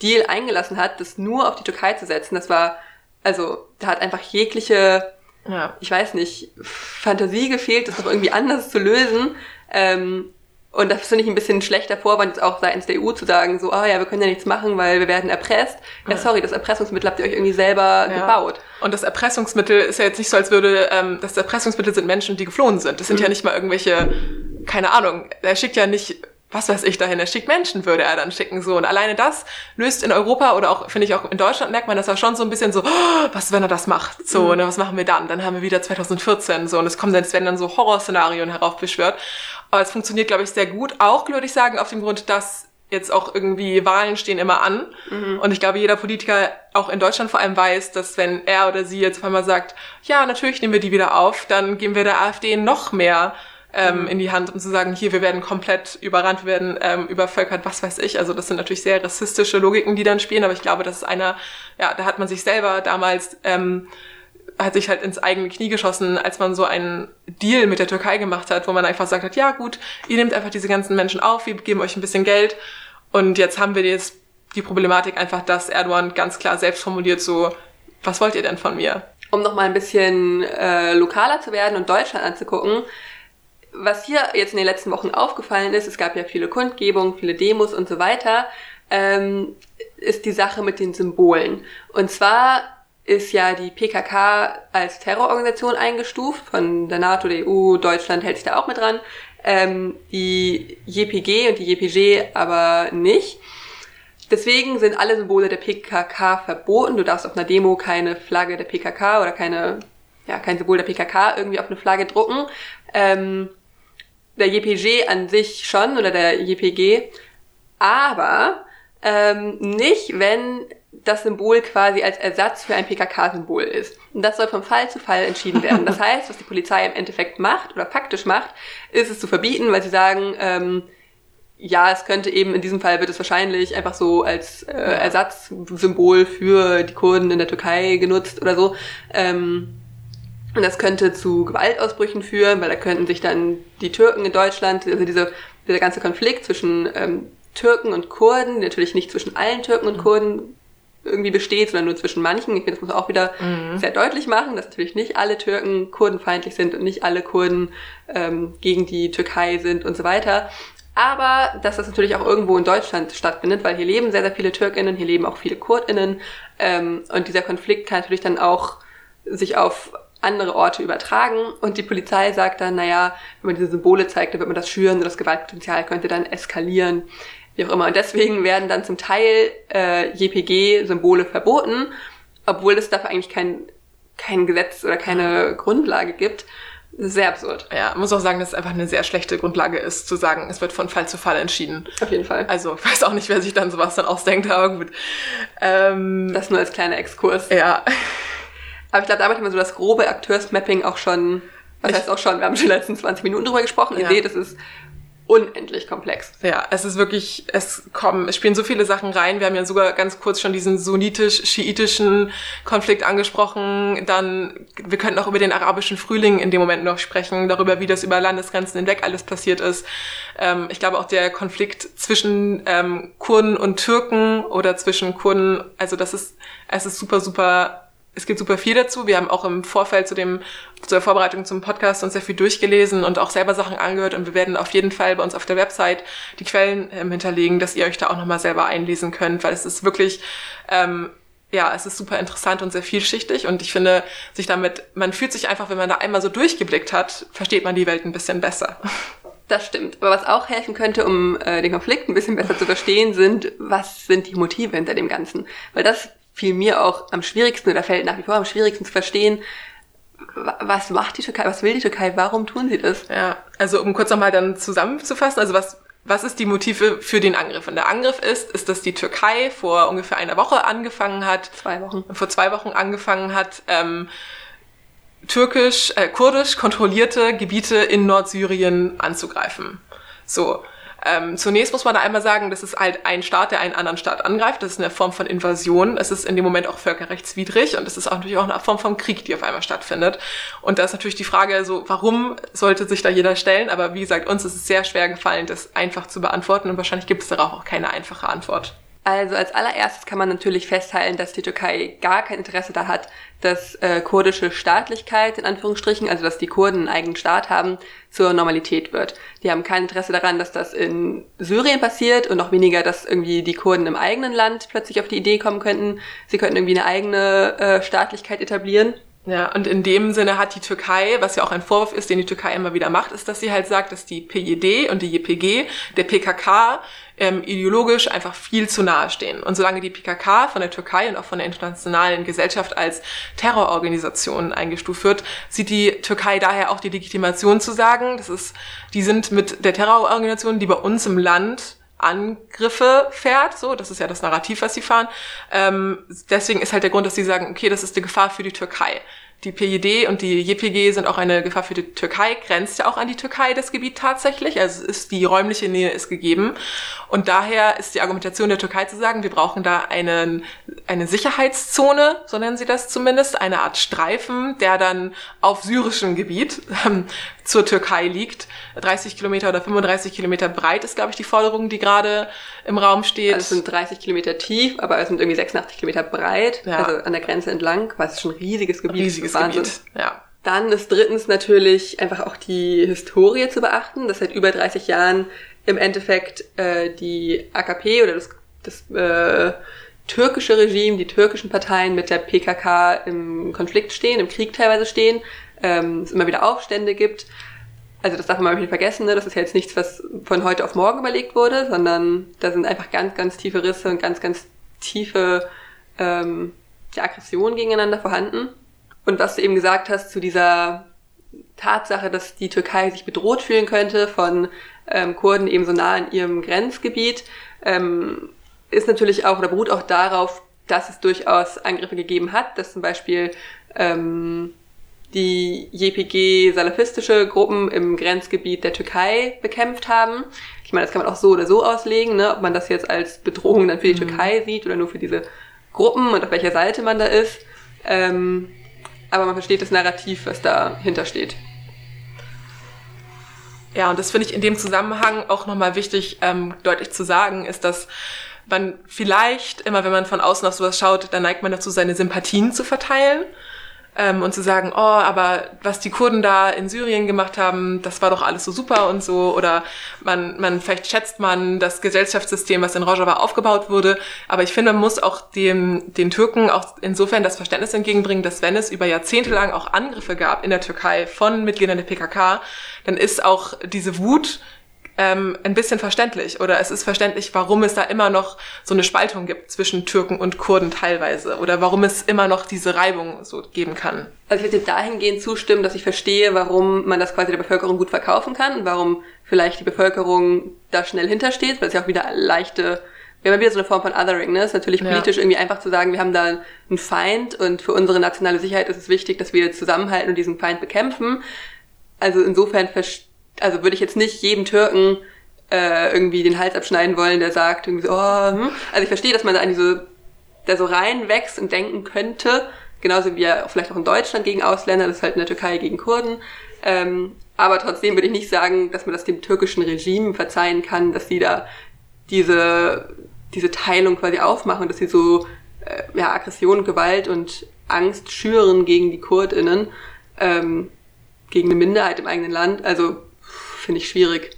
Deal eingelassen hat, das nur auf die Türkei zu setzen. Das war, also, da hat einfach jegliche, ja. ich weiß nicht, Fantasie gefehlt, das noch irgendwie anders zu lösen. Ähm, und das finde ich ein bisschen schlechter Vorwand, auch seitens der EU zu sagen, so, ah oh ja, wir können ja nichts machen, weil wir werden erpresst. Ja, sorry, das Erpressungsmittel habt ihr euch irgendwie selber ja. gebaut. Und das Erpressungsmittel ist ja jetzt nicht so, als würde, ähm, das Erpressungsmittel sind Menschen, die geflohen sind. Das sind mhm. ja nicht mal irgendwelche, keine Ahnung, er schickt ja nicht was weiß ich dahin, er schickt Menschen, würde er dann schicken, so. Und alleine das löst in Europa oder auch, finde ich auch in Deutschland merkt man das ja schon so ein bisschen so, oh, was, wenn er das macht? So, mhm. ne, was machen wir dann? Dann haben wir wieder 2014, so. Und es kommen dann, es werden dann so Horrorszenarien heraufbeschwört. Aber es funktioniert, glaube ich, sehr gut. Auch, würde ich sagen, auf dem Grund, dass jetzt auch irgendwie Wahlen stehen immer an. Mhm. Und ich glaube, jeder Politiker, auch in Deutschland vor allem, weiß, dass wenn er oder sie jetzt auf einmal sagt, ja, natürlich nehmen wir die wieder auf, dann geben wir der AfD noch mehr ähm, mhm. in die Hand, um zu sagen, hier, wir werden komplett überrannt, wir werden ähm, übervölkert, was weiß ich. Also das sind natürlich sehr rassistische Logiken, die dann spielen, aber ich glaube, das ist einer, ja, da hat man sich selber damals ähm, hat sich halt ins eigene Knie geschossen, als man so einen Deal mit der Türkei gemacht hat, wo man einfach sagt hat, ja gut, ihr nehmt einfach diese ganzen Menschen auf, wir geben euch ein bisschen Geld und jetzt haben wir jetzt die Problematik einfach, dass Erdogan ganz klar selbst formuliert so, was wollt ihr denn von mir? Um noch mal ein bisschen äh, lokaler zu werden und Deutschland anzugucken, was hier jetzt in den letzten Wochen aufgefallen ist, es gab ja viele Kundgebungen, viele Demos und so weiter, ähm, ist die Sache mit den Symbolen. Und zwar ist ja die PKK als Terrororganisation eingestuft von der NATO, der EU, Deutschland hält sich da auch mit dran, ähm, die JPG und die JPG aber nicht. Deswegen sind alle Symbole der PKK verboten. Du darfst auf einer Demo keine Flagge der PKK oder keine, ja, kein Symbol der PKK irgendwie auf eine Flagge drucken. Ähm, der JPG an sich schon oder der JPG, aber ähm, nicht, wenn das Symbol quasi als Ersatz für ein PKK-Symbol ist. Und das soll von Fall zu Fall entschieden werden. Das heißt, was die Polizei im Endeffekt macht oder faktisch macht, ist es zu verbieten, weil sie sagen, ähm, ja, es könnte eben, in diesem Fall wird es wahrscheinlich einfach so als äh, Ersatzsymbol für die Kurden in der Türkei genutzt oder so. Ähm, und das könnte zu Gewaltausbrüchen führen, weil da könnten sich dann die Türken in Deutschland, also diese, dieser ganze Konflikt zwischen ähm, Türken und Kurden, natürlich nicht zwischen allen Türken und Kurden irgendwie besteht, sondern nur zwischen manchen. Ich finde, das muss auch wieder mhm. sehr deutlich machen, dass natürlich nicht alle Türken kurdenfeindlich sind und nicht alle Kurden ähm, gegen die Türkei sind und so weiter. Aber dass das natürlich auch irgendwo in Deutschland stattfindet, weil hier leben sehr, sehr viele Türkinnen, hier leben auch viele Kurdinnen. Ähm, und dieser Konflikt kann natürlich dann auch sich auf andere Orte übertragen. Und die Polizei sagt dann, naja, wenn man diese Symbole zeigt, dann wird man das schüren und das Gewaltpotenzial könnte dann eskalieren wie auch immer. Und deswegen werden dann zum Teil äh, JPG-Symbole verboten, obwohl es dafür eigentlich kein, kein Gesetz oder keine Grundlage gibt. Sehr absurd. Ja, muss auch sagen, dass es einfach eine sehr schlechte Grundlage ist, zu sagen, es wird von Fall zu Fall entschieden. Auf jeden Fall. Also, ich weiß auch nicht, wer sich dann sowas dann ausdenkt, aber gut. Ähm, das nur als kleiner Exkurs. Ja. Aber ich glaube, damit haben wir so das grobe Akteursmapping auch schon, was ich, heißt auch schon, wir haben schon die letzten 20 Minuten drüber gesprochen. Ihr ja. seht, es ist unendlich komplex. Ja, es ist wirklich, es kommen, es spielen so viele Sachen rein. Wir haben ja sogar ganz kurz schon diesen sunnitisch-schiitischen Konflikt angesprochen. Dann, wir könnten auch über den arabischen Frühling in dem Moment noch sprechen, darüber, wie das über Landesgrenzen hinweg alles passiert ist. Ähm, ich glaube auch der Konflikt zwischen ähm, Kurden und Türken oder zwischen Kurden, also das ist, es ist super, super es gibt super viel dazu. Wir haben auch im Vorfeld zu dem, zur Vorbereitung zum Podcast uns sehr viel durchgelesen und auch selber Sachen angehört und wir werden auf jeden Fall bei uns auf der Website die Quellen ähm, hinterlegen, dass ihr euch da auch nochmal selber einlesen könnt, weil es ist wirklich, ähm, ja, es ist super interessant und sehr vielschichtig und ich finde, sich damit, man fühlt sich einfach, wenn man da einmal so durchgeblickt hat, versteht man die Welt ein bisschen besser. Das stimmt. Aber was auch helfen könnte, um äh, den Konflikt ein bisschen besser zu verstehen, sind, was sind die Motive hinter dem Ganzen? Weil das fiel mir auch am schwierigsten oder fällt nach wie vor am schwierigsten zu verstehen, was macht die Türkei, was will die Türkei, warum tun sie das? Ja, also um kurz nochmal dann zusammenzufassen, also was, was ist die Motive für den Angriff? Und der Angriff ist, ist, dass die Türkei vor ungefähr einer Woche angefangen hat, zwei Wochen, vor zwei Wochen angefangen hat, ähm, türkisch, äh, kurdisch kontrollierte Gebiete in Nordsyrien anzugreifen. So. Ähm, zunächst muss man da einmal sagen, das ist halt ein Staat, der einen anderen Staat angreift. Das ist eine Form von Invasion. Es ist in dem Moment auch völkerrechtswidrig und es ist auch natürlich auch eine Form von Krieg, die auf einmal stattfindet. Und da ist natürlich die Frage, so warum sollte sich da jeder stellen? Aber wie gesagt, uns ist es sehr schwer gefallen, das einfach zu beantworten und wahrscheinlich gibt es darauf auch keine einfache Antwort. Also als allererstes kann man natürlich festhalten, dass die Türkei gar kein Interesse da hat, dass äh, kurdische Staatlichkeit in Anführungsstrichen, also dass die Kurden einen eigenen Staat haben, zur Normalität wird. Die haben kein Interesse daran, dass das in Syrien passiert und noch weniger, dass irgendwie die Kurden im eigenen Land plötzlich auf die Idee kommen könnten, sie könnten irgendwie eine eigene äh, Staatlichkeit etablieren. Ja, und in dem Sinne hat die Türkei, was ja auch ein Vorwurf ist, den die Türkei immer wieder macht, ist, dass sie halt sagt, dass die PJD und die JPG der PKK ähm, ideologisch einfach viel zu nahe stehen. Und solange die PKK von der Türkei und auch von der internationalen Gesellschaft als Terrororganisation eingestuft wird, sieht die Türkei daher auch die Legitimation zu sagen, das ist, die sind mit der Terrororganisation, die bei uns im Land Angriffe fährt, so, das ist ja das Narrativ, was sie fahren. Ähm, deswegen ist halt der Grund, dass sie sagen, okay, das ist eine Gefahr für die Türkei die PJD und die JPG sind auch eine Gefahr für die Türkei, grenzt ja auch an die Türkei das Gebiet tatsächlich. Also ist die räumliche Nähe ist gegeben. Und daher ist die Argumentation der Türkei zu sagen, wir brauchen da einen, eine Sicherheitszone, so nennen sie das zumindest, eine Art Streifen, der dann auf syrischem Gebiet ähm, zur Türkei liegt. 30 Kilometer oder 35 Kilometer breit ist, glaube ich, die Forderung, die gerade im Raum steht. Also es sind 30 Kilometer tief, aber es sind irgendwie 86 Kilometer breit, ja. also an der Grenze entlang, was schon ein riesiges Gebiet riesiges Wahnsinn. Gebiet. Ja. Dann ist drittens natürlich einfach auch die Historie zu beachten, dass seit über 30 Jahren im Endeffekt äh, die AKP oder das, das äh, türkische Regime, die türkischen Parteien mit der PKK im Konflikt stehen, im Krieg teilweise stehen, ähm, es immer wieder Aufstände gibt. Also das darf man nicht vergessen, ne? das ist ja jetzt nichts, was von heute auf morgen überlegt wurde, sondern da sind einfach ganz, ganz tiefe Risse und ganz, ganz tiefe ähm, ja, Aggressionen gegeneinander vorhanden. Und was du eben gesagt hast zu dieser Tatsache, dass die Türkei sich bedroht fühlen könnte von ähm, Kurden eben so nah in ihrem Grenzgebiet, ähm, ist natürlich auch oder beruht auch darauf, dass es durchaus Angriffe gegeben hat, dass zum Beispiel ähm, die JPG salafistische Gruppen im Grenzgebiet der Türkei bekämpft haben. Ich meine, das kann man auch so oder so auslegen, ne? ob man das jetzt als Bedrohung dann für die mhm. Türkei sieht oder nur für diese Gruppen und auf welcher Seite man da ist. Ähm, aber man versteht das Narrativ, was dahinter steht. Ja, und das finde ich in dem Zusammenhang auch nochmal wichtig, ähm, deutlich zu sagen, ist, dass man vielleicht immer, wenn man von außen auf sowas schaut, dann neigt man dazu, seine Sympathien zu verteilen ähm, und zu sagen, oh, aber was die Kurden da in Syrien gemacht haben, das war doch alles so super und so. Oder man, man vielleicht schätzt man das Gesellschaftssystem, was in Rojava aufgebaut wurde. Aber ich finde, man muss auch dem, den Türken auch insofern das Verständnis entgegenbringen, dass wenn es über Jahrzehnte lang auch Angriffe gab in der Türkei von Mitgliedern der PKK, dann ist auch diese Wut ähm, ein bisschen verständlich oder es ist verständlich, warum es da immer noch so eine Spaltung gibt zwischen Türken und Kurden teilweise oder warum es immer noch diese Reibung so geben kann. Also ich würde dahingehend zustimmen, dass ich verstehe, warum man das quasi der Bevölkerung gut verkaufen kann und warum vielleicht die Bevölkerung da schnell hintersteht, weil es ja auch wieder leichte wir haben wieder so eine Form von Othering, ne? Es ist natürlich politisch ja. irgendwie einfach zu sagen, wir haben da einen Feind und für unsere nationale Sicherheit ist es wichtig, dass wir zusammenhalten und diesen Feind bekämpfen. Also insofern verstehe also würde ich jetzt nicht jedem Türken äh, irgendwie den Hals abschneiden wollen, der sagt irgendwie so, oh, hm. also ich verstehe, dass man da an diese, da so reinwächst und denken könnte, genauso wie ja vielleicht auch in Deutschland gegen Ausländer, das ist halt in der Türkei gegen Kurden. Ähm, aber trotzdem würde ich nicht sagen, dass man das dem türkischen Regime verzeihen kann, dass sie da diese, diese Teilung quasi aufmachen, dass sie so äh, ja, Aggression, Gewalt und Angst schüren gegen die KurdInnen, ähm, gegen eine Minderheit im eigenen Land. Also finde ich schwierig,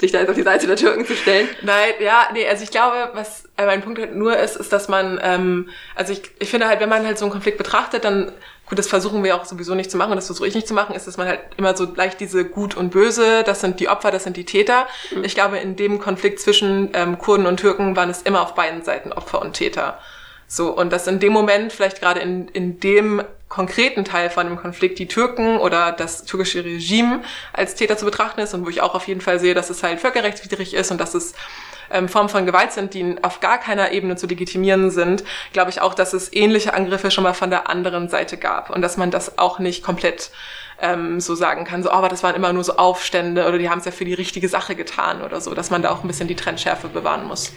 sich da jetzt auf die Seite der Türken zu stellen. Nein, ja, nee, also ich glaube, was mein Punkt halt nur ist, ist, dass man, ähm, also ich, ich finde halt, wenn man halt so einen Konflikt betrachtet, dann, gut, das versuchen wir auch sowieso nicht zu machen und das versuche ich nicht zu machen, ist, dass man halt immer so leicht diese Gut und Böse, das sind die Opfer, das sind die Täter. Mhm. Ich glaube, in dem Konflikt zwischen ähm, Kurden und Türken waren es immer auf beiden Seiten Opfer und Täter. So, und dass in dem Moment, vielleicht gerade in, in dem konkreten Teil von dem Konflikt, die Türken oder das türkische Regime als Täter zu betrachten ist und wo ich auch auf jeden Fall sehe, dass es halt völkerrechtswidrig ist und dass es ähm, Formen von Gewalt sind, die auf gar keiner Ebene zu legitimieren sind, glaube ich auch, dass es ähnliche Angriffe schon mal von der anderen Seite gab und dass man das auch nicht komplett ähm, so sagen kann, so, oh, aber das waren immer nur so Aufstände oder die haben es ja für die richtige Sache getan oder so, dass man da auch ein bisschen die Trendschärfe bewahren muss.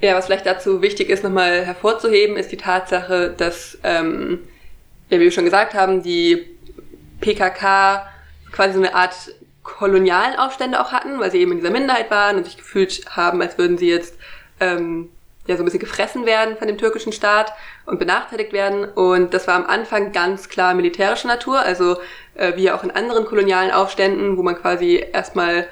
Ja, was vielleicht dazu wichtig ist, nochmal hervorzuheben, ist die Tatsache, dass, ähm, ja, wie wir schon gesagt haben, die PKK quasi so eine Art kolonialen Aufstände auch hatten, weil sie eben in dieser Minderheit waren und sich gefühlt haben, als würden sie jetzt ähm, ja so ein bisschen gefressen werden von dem türkischen Staat und benachteiligt werden. Und das war am Anfang ganz klar militärischer Natur, also äh, wie auch in anderen kolonialen Aufständen, wo man quasi erstmal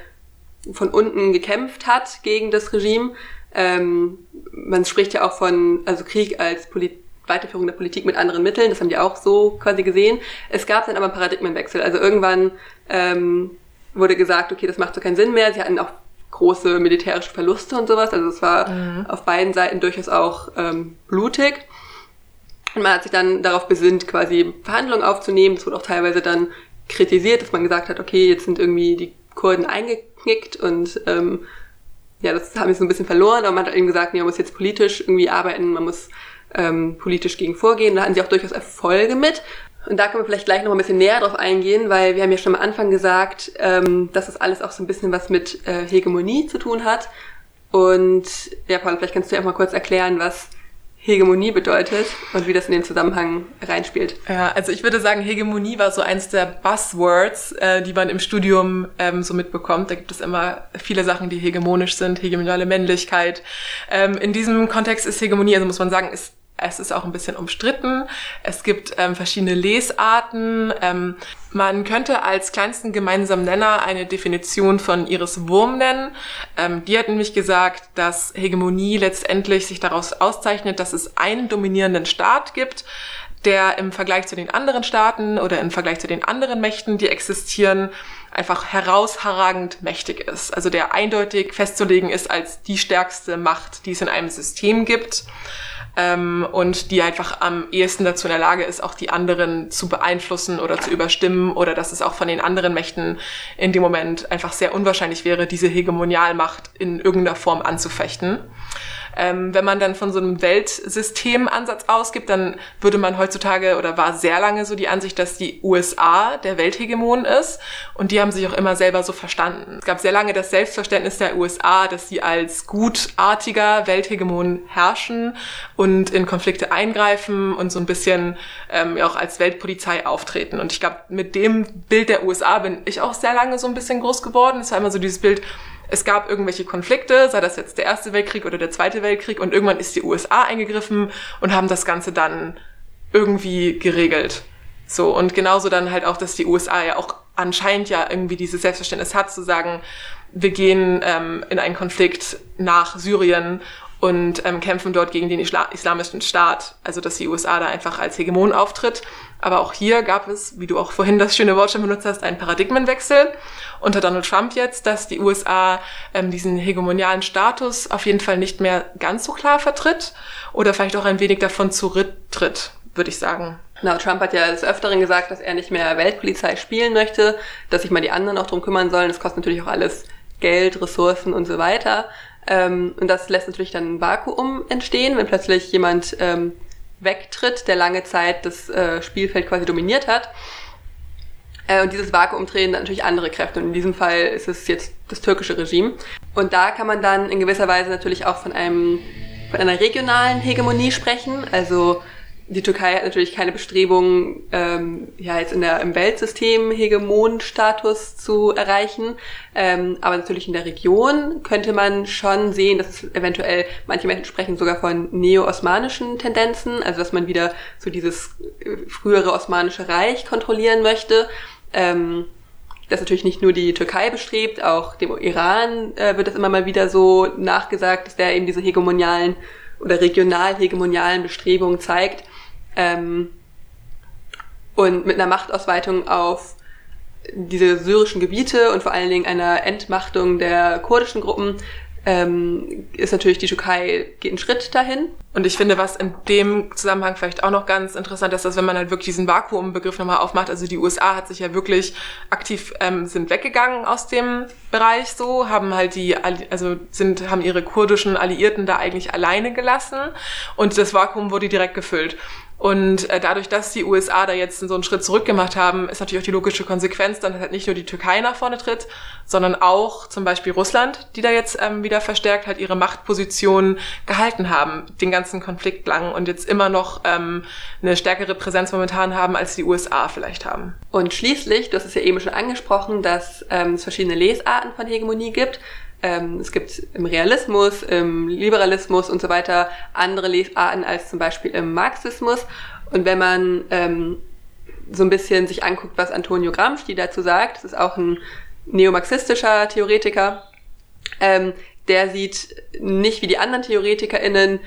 von unten gekämpft hat gegen das Regime ähm, man spricht ja auch von, also Krieg als Polit Weiterführung der Politik mit anderen Mitteln, das haben die auch so quasi gesehen. Es gab dann aber einen Paradigmenwechsel. Also irgendwann ähm, wurde gesagt, okay, das macht so keinen Sinn mehr. Sie hatten auch große militärische Verluste und sowas. Also es war mhm. auf beiden Seiten durchaus auch ähm, blutig. Und man hat sich dann darauf besinnt, quasi Verhandlungen aufzunehmen. Es wurde auch teilweise dann kritisiert, dass man gesagt hat, okay, jetzt sind irgendwie die Kurden eingeknickt und ähm, ja, das haben wir so ein bisschen verloren, aber man hat eben gesagt, nee, man muss jetzt politisch irgendwie arbeiten, man muss ähm, politisch gegen vorgehen. Da hatten sie auch durchaus Erfolge mit. Und da können wir vielleicht gleich noch ein bisschen näher drauf eingehen, weil wir haben ja schon am Anfang gesagt, ähm, dass das alles auch so ein bisschen was mit äh, Hegemonie zu tun hat. Und ja, Paul, vielleicht kannst du auch mal kurz erklären, was Hegemonie bedeutet und wie das in den Zusammenhang reinspielt. Ja, also ich würde sagen, Hegemonie war so eins der Buzzwords, äh, die man im Studium ähm, so mitbekommt. Da gibt es immer viele Sachen, die hegemonisch sind, hegemoniale Männlichkeit. Ähm, in diesem Kontext ist Hegemonie, also muss man sagen, ist es ist auch ein bisschen umstritten. Es gibt ähm, verschiedene Lesarten. Ähm, man könnte als kleinsten gemeinsamen Nenner eine Definition von Iris Wurm nennen. Ähm, die hat nämlich gesagt, dass Hegemonie letztendlich sich daraus auszeichnet, dass es einen dominierenden Staat gibt, der im Vergleich zu den anderen Staaten oder im Vergleich zu den anderen Mächten, die existieren, einfach herausragend mächtig ist. Also der eindeutig festzulegen ist als die stärkste Macht, die es in einem System gibt ähm, und die einfach am ehesten dazu in der Lage ist, auch die anderen zu beeinflussen oder zu überstimmen oder dass es auch von den anderen Mächten in dem Moment einfach sehr unwahrscheinlich wäre, diese Hegemonialmacht in irgendeiner Form anzufechten. Ähm, wenn man dann von so einem Weltsystemansatz ausgibt, dann würde man heutzutage oder war sehr lange so die Ansicht, dass die USA der Welthegemon ist und die haben sich auch immer selber so verstanden. Es gab sehr lange das Selbstverständnis der USA, dass sie als gutartiger Welthegemon herrschen und in Konflikte eingreifen und so ein bisschen ähm, auch als Weltpolizei auftreten. Und ich glaube, mit dem Bild der USA bin ich auch sehr lange so ein bisschen groß geworden. Es war immer so dieses Bild, es gab irgendwelche Konflikte, sei das jetzt der Erste Weltkrieg oder der Zweite Weltkrieg, und irgendwann ist die USA eingegriffen und haben das Ganze dann irgendwie geregelt. So, und genauso dann halt auch, dass die USA ja auch anscheinend ja irgendwie dieses Selbstverständnis hat, zu sagen, wir gehen ähm, in einen Konflikt nach Syrien und ähm, kämpfen dort gegen den Isla islamischen Staat. Also dass die USA da einfach als Hegemon auftritt. Aber auch hier gab es, wie du auch vorhin das schöne Wort schon benutzt hast, einen Paradigmenwechsel unter Donald Trump jetzt, dass die USA ähm, diesen hegemonialen Status auf jeden Fall nicht mehr ganz so klar vertritt oder vielleicht auch ein wenig davon zurücktritt, würde ich sagen. Genau, Trump hat ja des Öfteren gesagt, dass er nicht mehr Weltpolizei spielen möchte, dass sich mal die anderen auch drum kümmern sollen. Das kostet natürlich auch alles Geld, Ressourcen und so weiter. Ähm, und das lässt natürlich dann ein Vakuum entstehen, wenn plötzlich jemand ähm, wegtritt, der lange Zeit das äh, Spielfeld quasi dominiert hat. Äh, und dieses Vakuum drehen dann natürlich andere Kräfte. Und in diesem Fall ist es jetzt das türkische Regime. Und da kann man dann in gewisser Weise natürlich auch von einem von einer regionalen Hegemonie sprechen. Also die Türkei hat natürlich keine Bestrebungen, ähm, ja jetzt in der, im Weltsystem Hegemonstatus zu erreichen, ähm, aber natürlich in der Region könnte man schon sehen, dass es eventuell manche Menschen sprechen sogar von neo-osmanischen Tendenzen, also dass man wieder so dieses äh, frühere osmanische Reich kontrollieren möchte. Ähm, das natürlich nicht nur die Türkei bestrebt, auch dem Iran äh, wird das immer mal wieder so nachgesagt, dass der eben diese hegemonialen oder regional hegemonialen Bestrebungen zeigt. Ähm, und mit einer Machtausweitung auf diese syrischen Gebiete und vor allen Dingen einer Entmachtung der kurdischen Gruppen ähm, ist natürlich die Türkei geht einen Schritt dahin. Und ich finde, was in dem Zusammenhang vielleicht auch noch ganz interessant ist, dass wenn man halt wirklich diesen Vakuumbegriff nochmal aufmacht, also die USA hat sich ja wirklich aktiv ähm, sind weggegangen aus dem Bereich so, haben halt die also sind haben ihre kurdischen Alliierten da eigentlich alleine gelassen und das Vakuum wurde direkt gefüllt. Und äh, dadurch, dass die USA da jetzt so einen Schritt zurück gemacht haben, ist natürlich auch die logische Konsequenz, dann halt nicht nur die Türkei nach vorne tritt, sondern auch zum Beispiel Russland, die da jetzt ähm, wieder verstärkt halt ihre Machtposition gehalten haben, den ganzen Konflikt lang und jetzt immer noch ähm, eine stärkere Präsenz momentan haben, als die USA vielleicht haben. Und schließlich, du hast es ja eben schon angesprochen, dass ähm, es verschiedene Lesarten von Hegemonie gibt. Ähm, es gibt im Realismus, im Liberalismus und so weiter andere Lesarten als zum Beispiel im Marxismus. Und wenn man ähm, so ein bisschen sich anguckt, was Antonio Gramsci dazu sagt, das ist auch ein neomarxistischer Theoretiker, ähm, der sieht nicht wie die anderen TheoretikerInnen,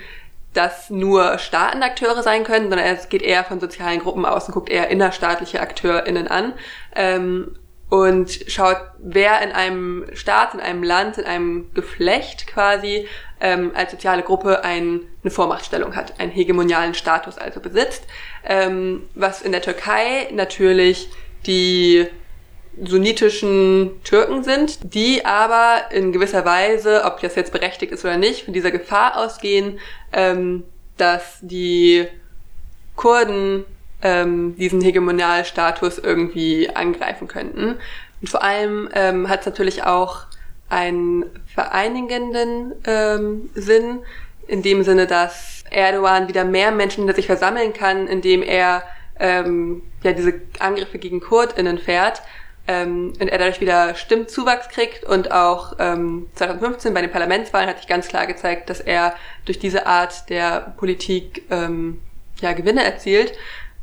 dass nur Staatenakteure sein können, sondern es geht eher von sozialen Gruppen aus und guckt eher innerstaatliche AkteurInnen an. Ähm, und schaut, wer in einem Staat, in einem Land, in einem Geflecht quasi ähm, als soziale Gruppe ein, eine Vormachtstellung hat, einen hegemonialen Status also besitzt, ähm, was in der Türkei natürlich die sunnitischen Türken sind, die aber in gewisser Weise, ob das jetzt berechtigt ist oder nicht, von dieser Gefahr ausgehen, ähm, dass die Kurden ähm, diesen Hegemonialstatus irgendwie angreifen könnten. Und vor allem ähm, hat es natürlich auch einen vereinigenden ähm, Sinn, in dem Sinne, dass Erdogan wieder mehr Menschen hinter sich versammeln kann, indem er ähm, ja diese Angriffe gegen KurdInnen fährt ähm, und er dadurch wieder Stimmzuwachs kriegt und auch ähm, 2015 bei den Parlamentswahlen hat sich ganz klar gezeigt, dass er durch diese Art der Politik ähm, ja Gewinne erzielt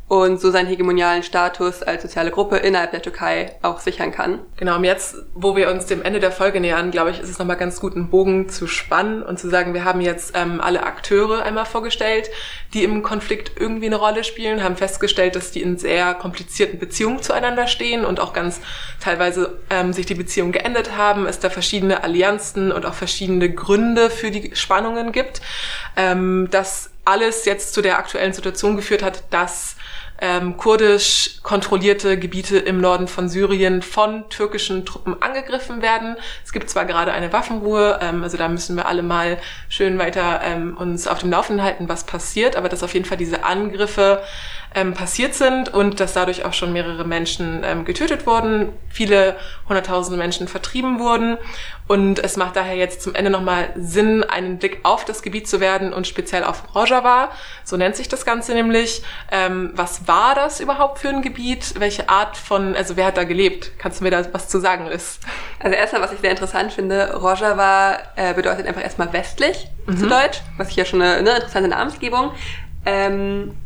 und so seinen hegemonialen Status als soziale Gruppe innerhalb der Türkei auch sichern kann. Genau, und jetzt, wo wir uns dem Ende der Folge nähern, glaube ich, ist es nochmal ganz gut, einen Bogen zu spannen und zu sagen, wir haben jetzt ähm, alle Akteure einmal vorgestellt, die im Konflikt irgendwie eine Rolle spielen, haben festgestellt, dass die in sehr komplizierten Beziehungen zueinander stehen und auch ganz teilweise ähm, sich die Beziehungen geendet haben, es da verschiedene Allianzen und auch verschiedene Gründe für die Spannungen gibt. Ähm, das alles jetzt zu der aktuellen Situation geführt hat, dass ähm, kurdisch kontrollierte Gebiete im Norden von Syrien von türkischen Truppen angegriffen werden. Es gibt zwar gerade eine Waffenruhe, ähm, also da müssen wir alle mal schön weiter ähm, uns auf dem Laufenden halten, was passiert, aber dass auf jeden Fall diese Angriffe ähm, passiert sind und dass dadurch auch schon mehrere Menschen ähm, getötet wurden, viele hunderttausende Menschen vertrieben wurden. Und es macht daher jetzt zum Ende nochmal Sinn, einen Blick auf das Gebiet zu werden und speziell auf Rojava, so nennt sich das Ganze nämlich. Ähm, was war das überhaupt für ein Gebiet? Welche Art von, also wer hat da gelebt? Kannst du mir da was zu sagen, Liz? Also erstmal, was ich sehr interessant finde, Rojava äh, bedeutet einfach erstmal westlich mhm. zu Deutsch, was ich ja schon eine, eine interessante Namensgebung. Ähm,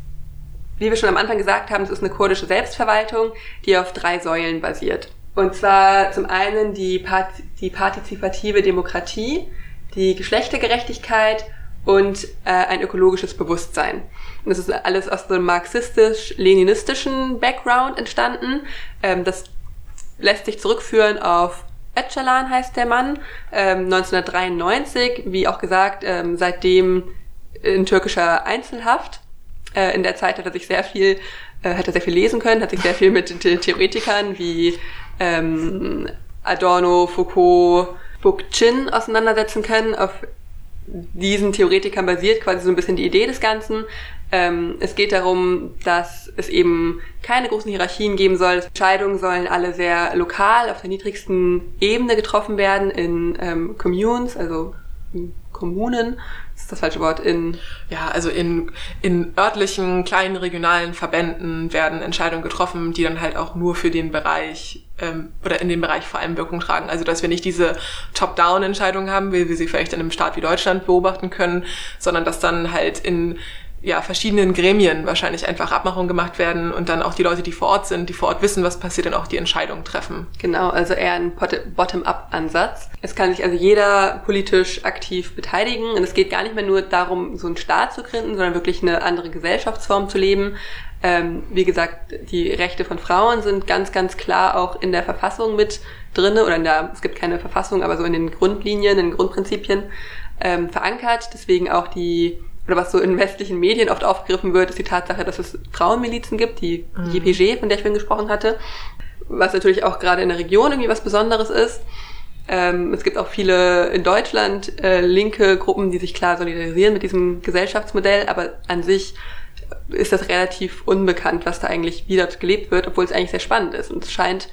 wie wir schon am Anfang gesagt haben, es ist eine kurdische Selbstverwaltung, die auf drei Säulen basiert. Und zwar zum einen die, Part die partizipative Demokratie, die Geschlechtergerechtigkeit und äh, ein ökologisches Bewusstsein. Und das ist alles aus einem marxistisch-leninistischen Background entstanden. Ähm, das lässt sich zurückführen auf Öcalan heißt der Mann, ähm, 1993, wie auch gesagt, ähm, seitdem in türkischer Einzelhaft äh, in der Zeit hat er sich sehr viel, äh, hat er sehr viel lesen können, hat sich sehr viel mit den Theoretikern wie ähm, Adorno, Foucault, Bookchin auseinandersetzen können. Auf diesen Theoretikern basiert quasi so ein bisschen die Idee des Ganzen. Ähm, es geht darum, dass es eben keine großen Hierarchien geben soll. Entscheidungen sollen alle sehr lokal auf der niedrigsten Ebene getroffen werden in ähm, Communes, also Kommunen ist das falsche Wort, in... Ja, also in, in örtlichen, kleinen, regionalen Verbänden werden Entscheidungen getroffen, die dann halt auch nur für den Bereich ähm, oder in dem Bereich vor allem Wirkung tragen. Also dass wir nicht diese Top-Down-Entscheidungen haben, wie wir sie vielleicht in einem Staat wie Deutschland beobachten können, sondern dass dann halt in ja, verschiedenen Gremien wahrscheinlich einfach Abmachungen gemacht werden und dann auch die Leute, die vor Ort sind, die vor Ort wissen, was passiert, dann auch die Entscheidungen treffen. Genau, also eher ein Bottom-up-Ansatz. Es kann sich also jeder politisch aktiv beteiligen und es geht gar nicht mehr nur darum, so einen Staat zu gründen, sondern wirklich eine andere Gesellschaftsform zu leben. Ähm, wie gesagt, die Rechte von Frauen sind ganz, ganz klar auch in der Verfassung mit drinne oder in der, es gibt keine Verfassung, aber so in den Grundlinien, in den Grundprinzipien ähm, verankert. Deswegen auch die oder was so in westlichen Medien oft aufgegriffen wird, ist die Tatsache, dass es Frauenmilizen gibt, die mhm. JPG, von der ich vorhin gesprochen hatte, was natürlich auch gerade in der Region irgendwie was Besonderes ist. Ähm, es gibt auch viele in Deutschland äh, linke Gruppen, die sich klar solidarisieren mit diesem Gesellschaftsmodell, aber an sich ist das relativ unbekannt, was da eigentlich wieder gelebt wird, obwohl es eigentlich sehr spannend ist. Und es scheint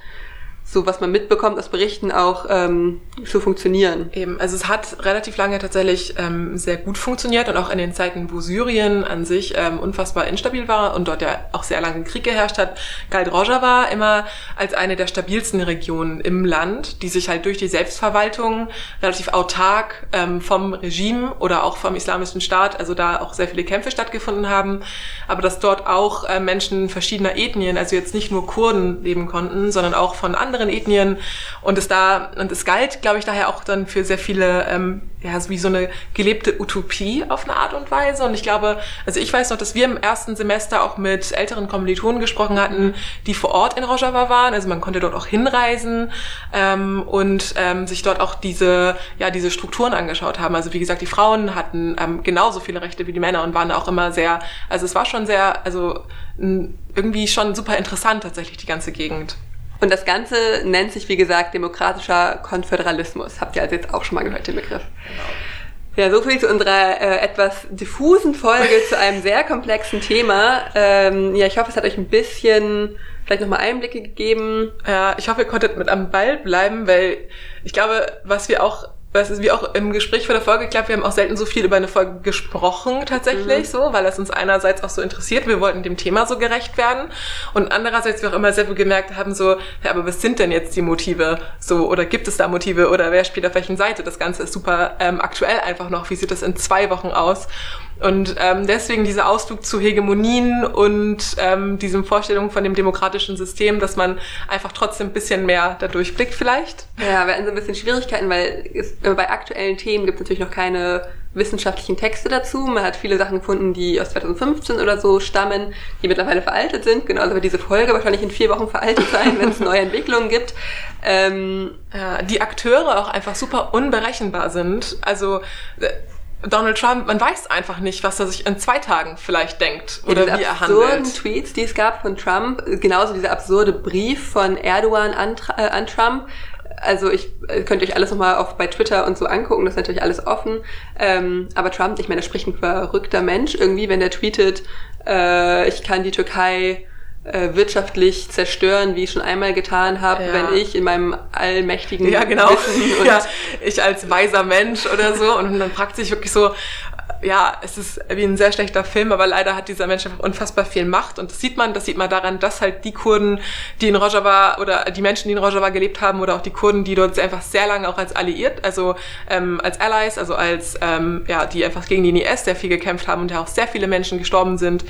so was man mitbekommt aus Berichten auch ähm, zu funktionieren. Eben, also es hat relativ lange tatsächlich ähm, sehr gut funktioniert und auch in den Zeiten, wo Syrien an sich ähm, unfassbar instabil war und dort ja auch sehr lange Krieg geherrscht hat, galt Rojava immer als eine der stabilsten Regionen im Land, die sich halt durch die Selbstverwaltung relativ autark ähm, vom Regime oder auch vom islamischen Staat, also da auch sehr viele Kämpfe stattgefunden haben, aber dass dort auch äh, Menschen verschiedener Ethnien, also jetzt nicht nur Kurden leben konnten, sondern auch von anderen anderen Ethnien und es da und es galt, glaube ich, daher auch dann für sehr viele ähm, ja wie so eine gelebte Utopie auf eine Art und Weise und ich glaube, also ich weiß noch, dass wir im ersten Semester auch mit älteren Kommilitonen gesprochen hatten, die vor Ort in Rojava waren, also man konnte dort auch hinreisen ähm, und ähm, sich dort auch diese ja diese Strukturen angeschaut haben. Also wie gesagt, die Frauen hatten ähm, genauso viele Rechte wie die Männer und waren auch immer sehr, also es war schon sehr, also irgendwie schon super interessant tatsächlich die ganze Gegend. Und das Ganze nennt sich, wie gesagt, demokratischer Konföderalismus. Habt ihr also jetzt auch schon mal gehört, den Begriff? Genau. Ja, so viel zu unserer äh, etwas diffusen Folge zu einem sehr komplexen Thema. Ähm, ja, ich hoffe, es hat euch ein bisschen vielleicht nochmal Einblicke gegeben. Ja, ich hoffe, ihr konntet mit am Ball bleiben, weil ich glaube, was wir auch was ist wie auch im Gespräch vor der Folge geklappt, wir haben auch selten so viel über eine Folge gesprochen tatsächlich mhm. so, weil das uns einerseits auch so interessiert, wir wollten dem Thema so gerecht werden und andererseits wir auch immer sehr viel gemerkt haben so, ja, aber was sind denn jetzt die Motive so oder gibt es da Motive oder wer spielt auf welchen Seite? Das Ganze ist super ähm, aktuell einfach noch. Wie sieht das in zwei Wochen aus? Und ähm, deswegen dieser Ausflug zu Hegemonien und ähm, diesem Vorstellung von dem demokratischen System, dass man einfach trotzdem ein bisschen mehr da durchblickt vielleicht. Ja, wir hatten so ein bisschen Schwierigkeiten, weil es, äh, bei aktuellen Themen gibt es natürlich noch keine wissenschaftlichen Texte dazu. Man hat viele Sachen gefunden, die aus 2015 oder so stammen, die mittlerweile veraltet sind. Genauso wird diese Folge wahrscheinlich in vier Wochen veraltet sein, wenn es neue Entwicklungen gibt. Ähm, ja, die Akteure auch einfach super unberechenbar sind. Also äh, Donald Trump, man weiß einfach nicht, was er sich in zwei Tagen vielleicht denkt oder ja, wie er handelt. absurden Tweets, die es gab von Trump, genauso dieser absurde Brief von Erdogan an, äh, an Trump. Also ich äh, könnt euch alles nochmal auf bei Twitter und so angucken, das ist natürlich alles offen. Ähm, aber Trump, ich meine, der spricht ein verrückter Mensch irgendwie, wenn der tweetet, äh, ich kann die Türkei äh, wirtschaftlich zerstören, wie ich schon einmal getan habe, ja. wenn ich in meinem allmächtigen ja, genau. Wissen und ja, ich als weiser Mensch oder so und dann fragt sich wirklich so, ja, es ist wie ein sehr schlechter Film, aber leider hat dieser Mensch unfassbar viel Macht und das sieht man, das sieht man daran, dass halt die Kurden, die in Rojava oder die Menschen, die in Rojava gelebt haben oder auch die Kurden, die dort einfach sehr lange auch als alliiert, also ähm, als Allies, also als ähm, ja, die einfach gegen den IS sehr viel gekämpft haben und ja auch sehr viele Menschen gestorben sind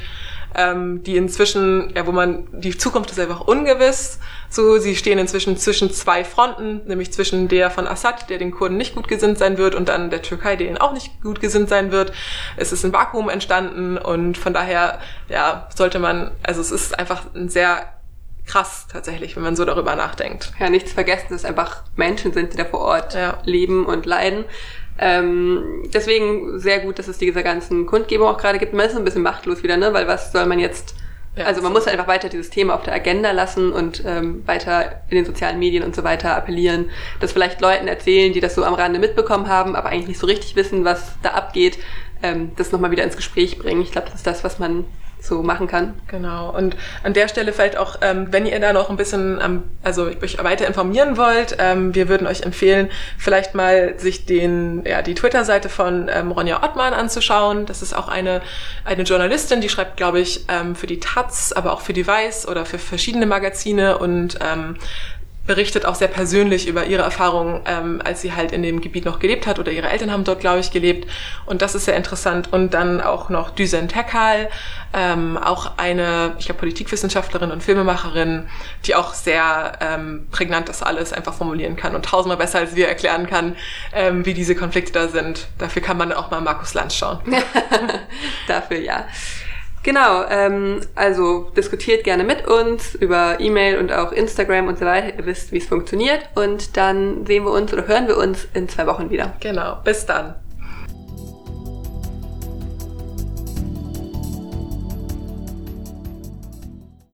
ähm, die inzwischen, ja, wo man, die Zukunft ist einfach ungewiss. So, sie stehen inzwischen zwischen zwei Fronten, nämlich zwischen der von Assad, der den Kurden nicht gut gesinnt sein wird, und dann der Türkei, der ihnen auch nicht gut gesinnt sein wird. Es ist ein Vakuum entstanden und von daher, ja, sollte man, also es ist einfach ein sehr krass tatsächlich, wenn man so darüber nachdenkt. Ja, nichts vergessen, dass es einfach Menschen sind, die da vor Ort ja. leben und leiden. Ähm, deswegen sehr gut, dass es diese ganzen Kundgebungen auch gerade gibt. Man ist ein bisschen machtlos wieder, ne? Weil was soll man jetzt ja, also man muss einfach weiter dieses Thema auf der Agenda lassen und ähm, weiter in den sozialen Medien und so weiter appellieren, das vielleicht Leuten erzählen, die das so am Rande mitbekommen haben, aber eigentlich nicht so richtig wissen, was da abgeht, ähm, das nochmal wieder ins Gespräch bringen. Ich glaube, das ist das, was man so machen kann. Genau. Und an der Stelle vielleicht auch, ähm, wenn ihr da noch ein bisschen, ähm, also euch weiter informieren wollt, ähm, wir würden euch empfehlen, vielleicht mal sich den, ja, die Twitter-Seite von ähm, Ronja Ottmann anzuschauen. Das ist auch eine, eine Journalistin, die schreibt, glaube ich, ähm, für die Taz, aber auch für die Weiß oder für verschiedene Magazine und ähm, berichtet auch sehr persönlich über ihre Erfahrungen, ähm, als sie halt in dem Gebiet noch gelebt hat oder ihre Eltern haben dort, glaube ich, gelebt. Und das ist sehr interessant. Und dann auch noch Düsen Tekal, ähm, auch eine, ich glaube, Politikwissenschaftlerin und Filmemacherin, die auch sehr ähm, prägnant das alles einfach formulieren kann und tausendmal besser als wir erklären kann, ähm, wie diese Konflikte da sind. Dafür kann man auch mal Markus Lanz schauen. Dafür ja. Genau, ähm, also diskutiert gerne mit uns über E-Mail und auch Instagram und so weiter. Ihr wisst, wie es funktioniert. Und dann sehen wir uns oder hören wir uns in zwei Wochen wieder. Genau, bis dann.